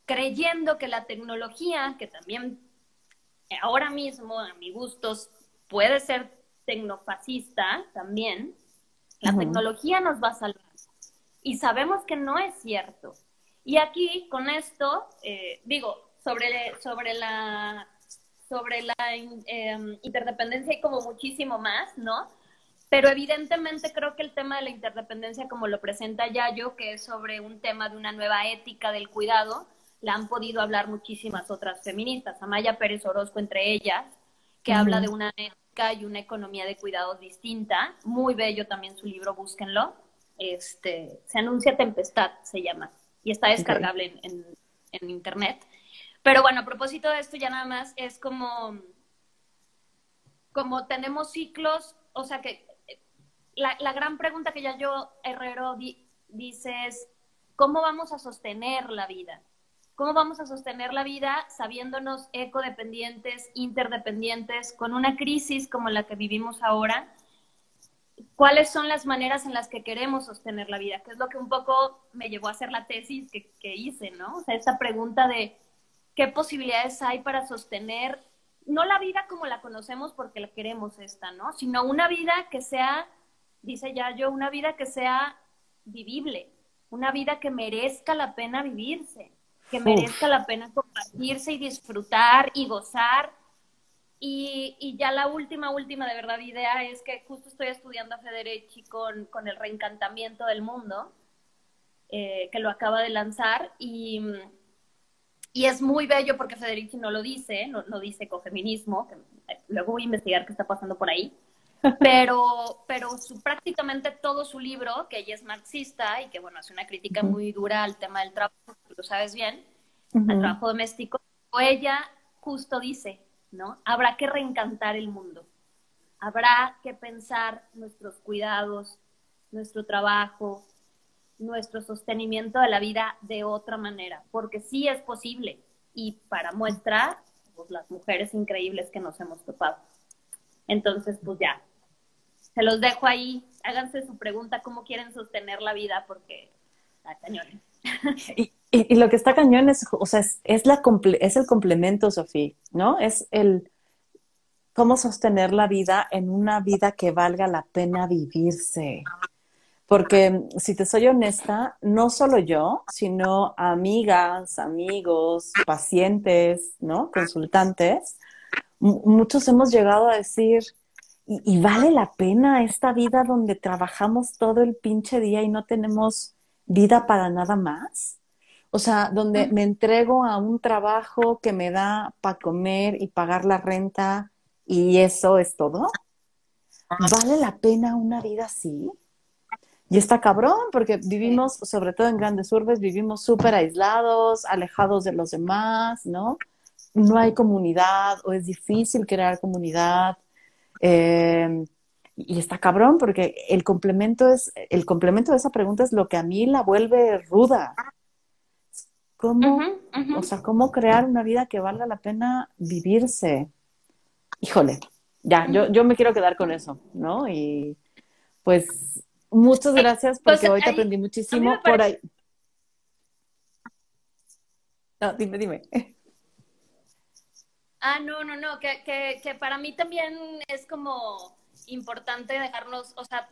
creyendo que la tecnología, que también ahora mismo, a mi gustos, puede ser tecnofascista también, la tecnología nos va a salvar. Y sabemos que no es cierto. Y aquí, con esto, eh, digo, sobre, sobre la, sobre la eh, interdependencia hay como muchísimo más, ¿no? Pero evidentemente creo que el tema de la interdependencia, como lo presenta Yayo, que es sobre un tema de una nueva ética del cuidado, la han podido hablar muchísimas otras feministas, Amaya Pérez Orozco entre ellas, que habla de una ética y una economía de cuidados distinta. Muy bello también su libro, búsquenlo. Este, se anuncia Tempestad, se llama, y está descargable en, en- en internet. Pero bueno, a propósito de esto, ya nada más es como, como tenemos ciclos, o sea que eh, la, la gran pregunta que ya yo, Herrero, di- dice es, ¿cómo vamos a sostener la vida? ¿Cómo vamos a sostener la vida sabiéndonos ecodependientes, interdependientes, con una crisis como la que vivimos ahora? ¿Cuáles son las maneras en las que queremos sostener la vida? Que es lo que un poco me llevó a hacer la tesis que, que hice, ¿no? O sea, esta pregunta de qué posibilidades hay para sostener, no la vida como la conocemos porque la queremos esta, ¿no? Sino una vida que sea, dice ya yo, una vida que sea vivible, una vida que merezca la pena vivirse, que Uf. merezca la pena compartirse y disfrutar y gozar Y, y, ya la última, última de verdad idea es que justo estoy estudiando a Federici con, con el reencantamiento del mundo, eh, que lo acaba de lanzar. Y, y, es muy bello porque Federici no lo dice, no, no dice ecofeminismo, que luego voy a investigar qué está pasando por ahí. Pero, pero su, prácticamente todo su libro, que ella es marxista y que, bueno, hace una crítica muy dura al tema del trabajo, lo sabes bien, al trabajo doméstico, o ella justo dice, ¿no? Habrá que reencantar el mundo. Habrá que pensar nuestros cuidados, nuestro trabajo, nuestro sostenimiento de la vida de otra manera, porque sí es posible. Y para muestra, pues, las mujeres increíbles que nos hemos topado. Entonces, pues ya, se los dejo ahí. Háganse su pregunta, cómo quieren sostener la vida, porque está cañón. Y, lo que está cañón es, o sea, es, la es el complemento, Sofía, ¿no? Es el cómo sostener la vida en una vida que valga la pena vivirse. Porque si te soy honesta, no solo yo, sino amigas, amigos, pacientes, ¿no? Consultantes, muchos hemos llegado a decir, ¿y, ¿y, vale la pena esta vida donde trabajamos todo el pinche día y no tenemos vida para nada más? O sea, donde me entrego a un trabajo que me da para comer y pagar la renta y eso es todo. ¿Vale la pena una vida así? Y está cabrón, porque vivimos, sobre todo en grandes urbes, vivimos súper aislados, alejados de los demás, ¿no? No hay comunidad o es difícil crear comunidad. Eh, y está cabrón, porque el complemento es, el complemento de esa pregunta es lo que a mí la vuelve ruda. ¿Cómo, o sea, cómo crear una vida que valga la pena vivirse? Híjole, ya, yo, yo me quiero quedar con eso, ¿no? Y pues muchas gracias porque pues, hoy te aprendí muchísimo por ahí. No, dime, dime. Ah, no, no, no, que, que, que para mí también es como importante dejarnos, o sea,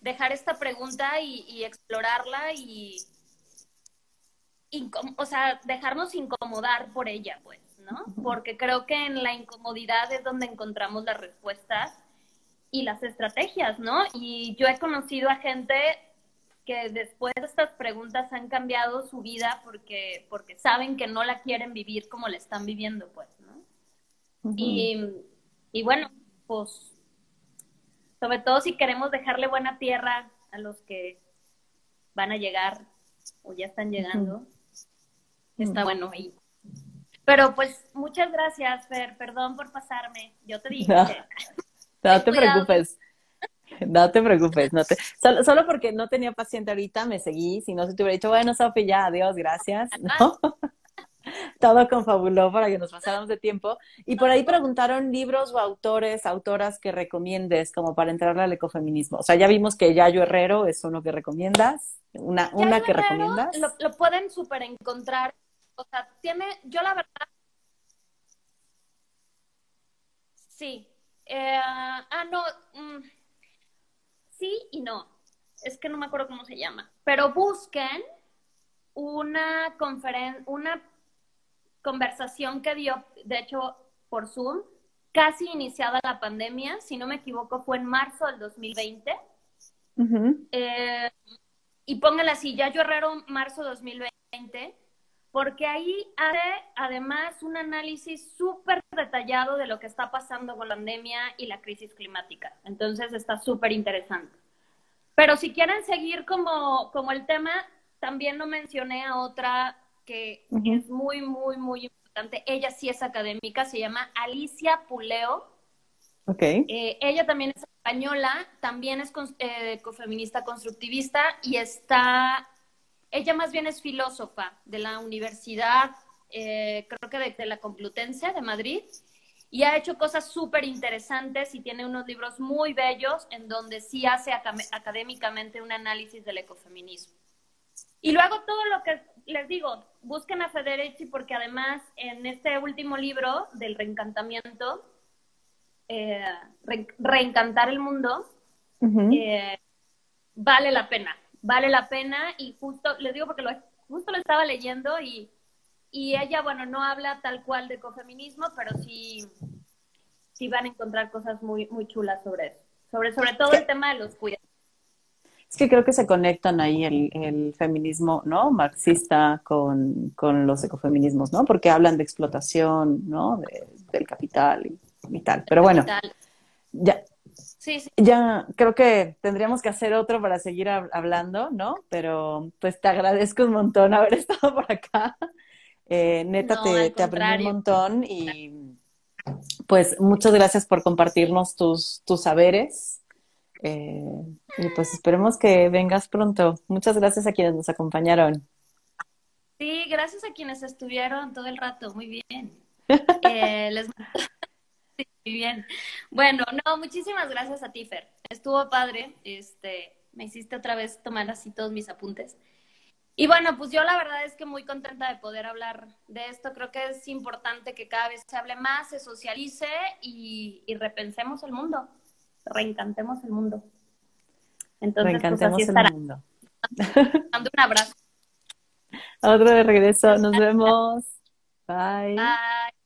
dejar esta pregunta y, y explorarla y o sea, dejarnos incomodar por ella, pues, ¿no? Porque creo que en la incomodidad es donde encontramos las respuestas y las estrategias, ¿no? Y yo he conocido a gente que después de estas preguntas han cambiado su vida porque, porque saben que no la quieren vivir como la están viviendo, pues, ¿no? y, y bueno, pues, sobre todo si queremos dejarle buena tierra a los que van a llegar o ya están llegando, está bueno ahí. Pero pues muchas gracias, Fer, perdón por pasarme. Yo te dije. No, no te preocupes. No te preocupes, no te... Solo, solo, porque no tenía paciente ahorita me seguí, si no se te hubiera dicho, bueno, Sofi, ya, adiós, gracias, ¿no? Todo confabuló para que nos pasáramos de tiempo. Y por ahí preguntaron libros o autores, autoras que recomiendes como para entrar al ecofeminismo. O sea, ya vimos que Yayo Herrero es uno que recomiendas, una, una que recomiendas. Lo, lo pueden súper encontrar o sea, tiene, yo la verdad, sí. Eh, ah, no, mm, sí y no. Es que no me acuerdo cómo se llama. Pero busquen una conferencia, una conversación que dio, de hecho, por Zoom, casi iniciada la pandemia, si no me equivoco, fue en marzo del 2020. Eh, y pónganla así, ya yo Herrero, marzo 2020, porque ahí hace además un análisis súper detallado de lo que está pasando con la pandemia y la crisis climática. Entonces está súper interesante. Pero si quieren seguir como, como el tema, también lo mencioné a otra que es muy, muy, muy importante. Ella sí es académica, se llama Alicia Puleo. Okay. Eh, ella también es española, también es eh, feminista constructivista y está ella más bien es filósofa de la Universidad, eh, creo que de, la Complutense de Madrid, y ha hecho cosas súper interesantes y tiene unos libros muy bellos en donde sí hace académicamente un análisis del ecofeminismo. Y luego todo lo que les digo, busquen a Federici porque además en este último libro del reencantamiento, eh, reencantar el mundo, eh, vale la pena vale la pena y justo, les digo porque lo, justo lo estaba leyendo y, y ella, bueno, no habla tal cual de ecofeminismo, pero sí, sí van a encontrar cosas muy, muy chulas sobre eso. Sobre, sobre todo el tema de los cuidados. Es que creo que se conectan ahí el, el feminismo, ¿no? Marxista con, con, los ecofeminismos, ¿no? Porque hablan de explotación, ¿no? De, del capital y, y tal. Pero bueno, ya, Sí, sí. Ya creo que tendríamos que hacer otro para seguir hablando, ¿no? Pero pues te agradezco un montón haber estado por acá. Eh, neta, No, te, te aprendí un montón y pues muchas gracias por compartirnos tus, tus saberes. Eh, y pues esperemos que vengas pronto. Muchas gracias a quienes nos acompañaron. Sí, gracias a quienes estuvieron todo el rato, muy bien. Eh, les Sí, muy bien. Bueno, no, muchísimas gracias a ti, Fer. Estuvo padre. Este, me hiciste otra vez tomar así todos mis apuntes. Y bueno, pues yo la verdad es que muy contenta de poder hablar de esto. Creo que es importante que cada vez se hable más, se socialice y, y repensemos el mundo, reencantemos el mundo. Entonces, pues Reencantemos así el estará. mundo. Mando un abrazo. Otro de regreso. Nos vemos. Bye. Bye.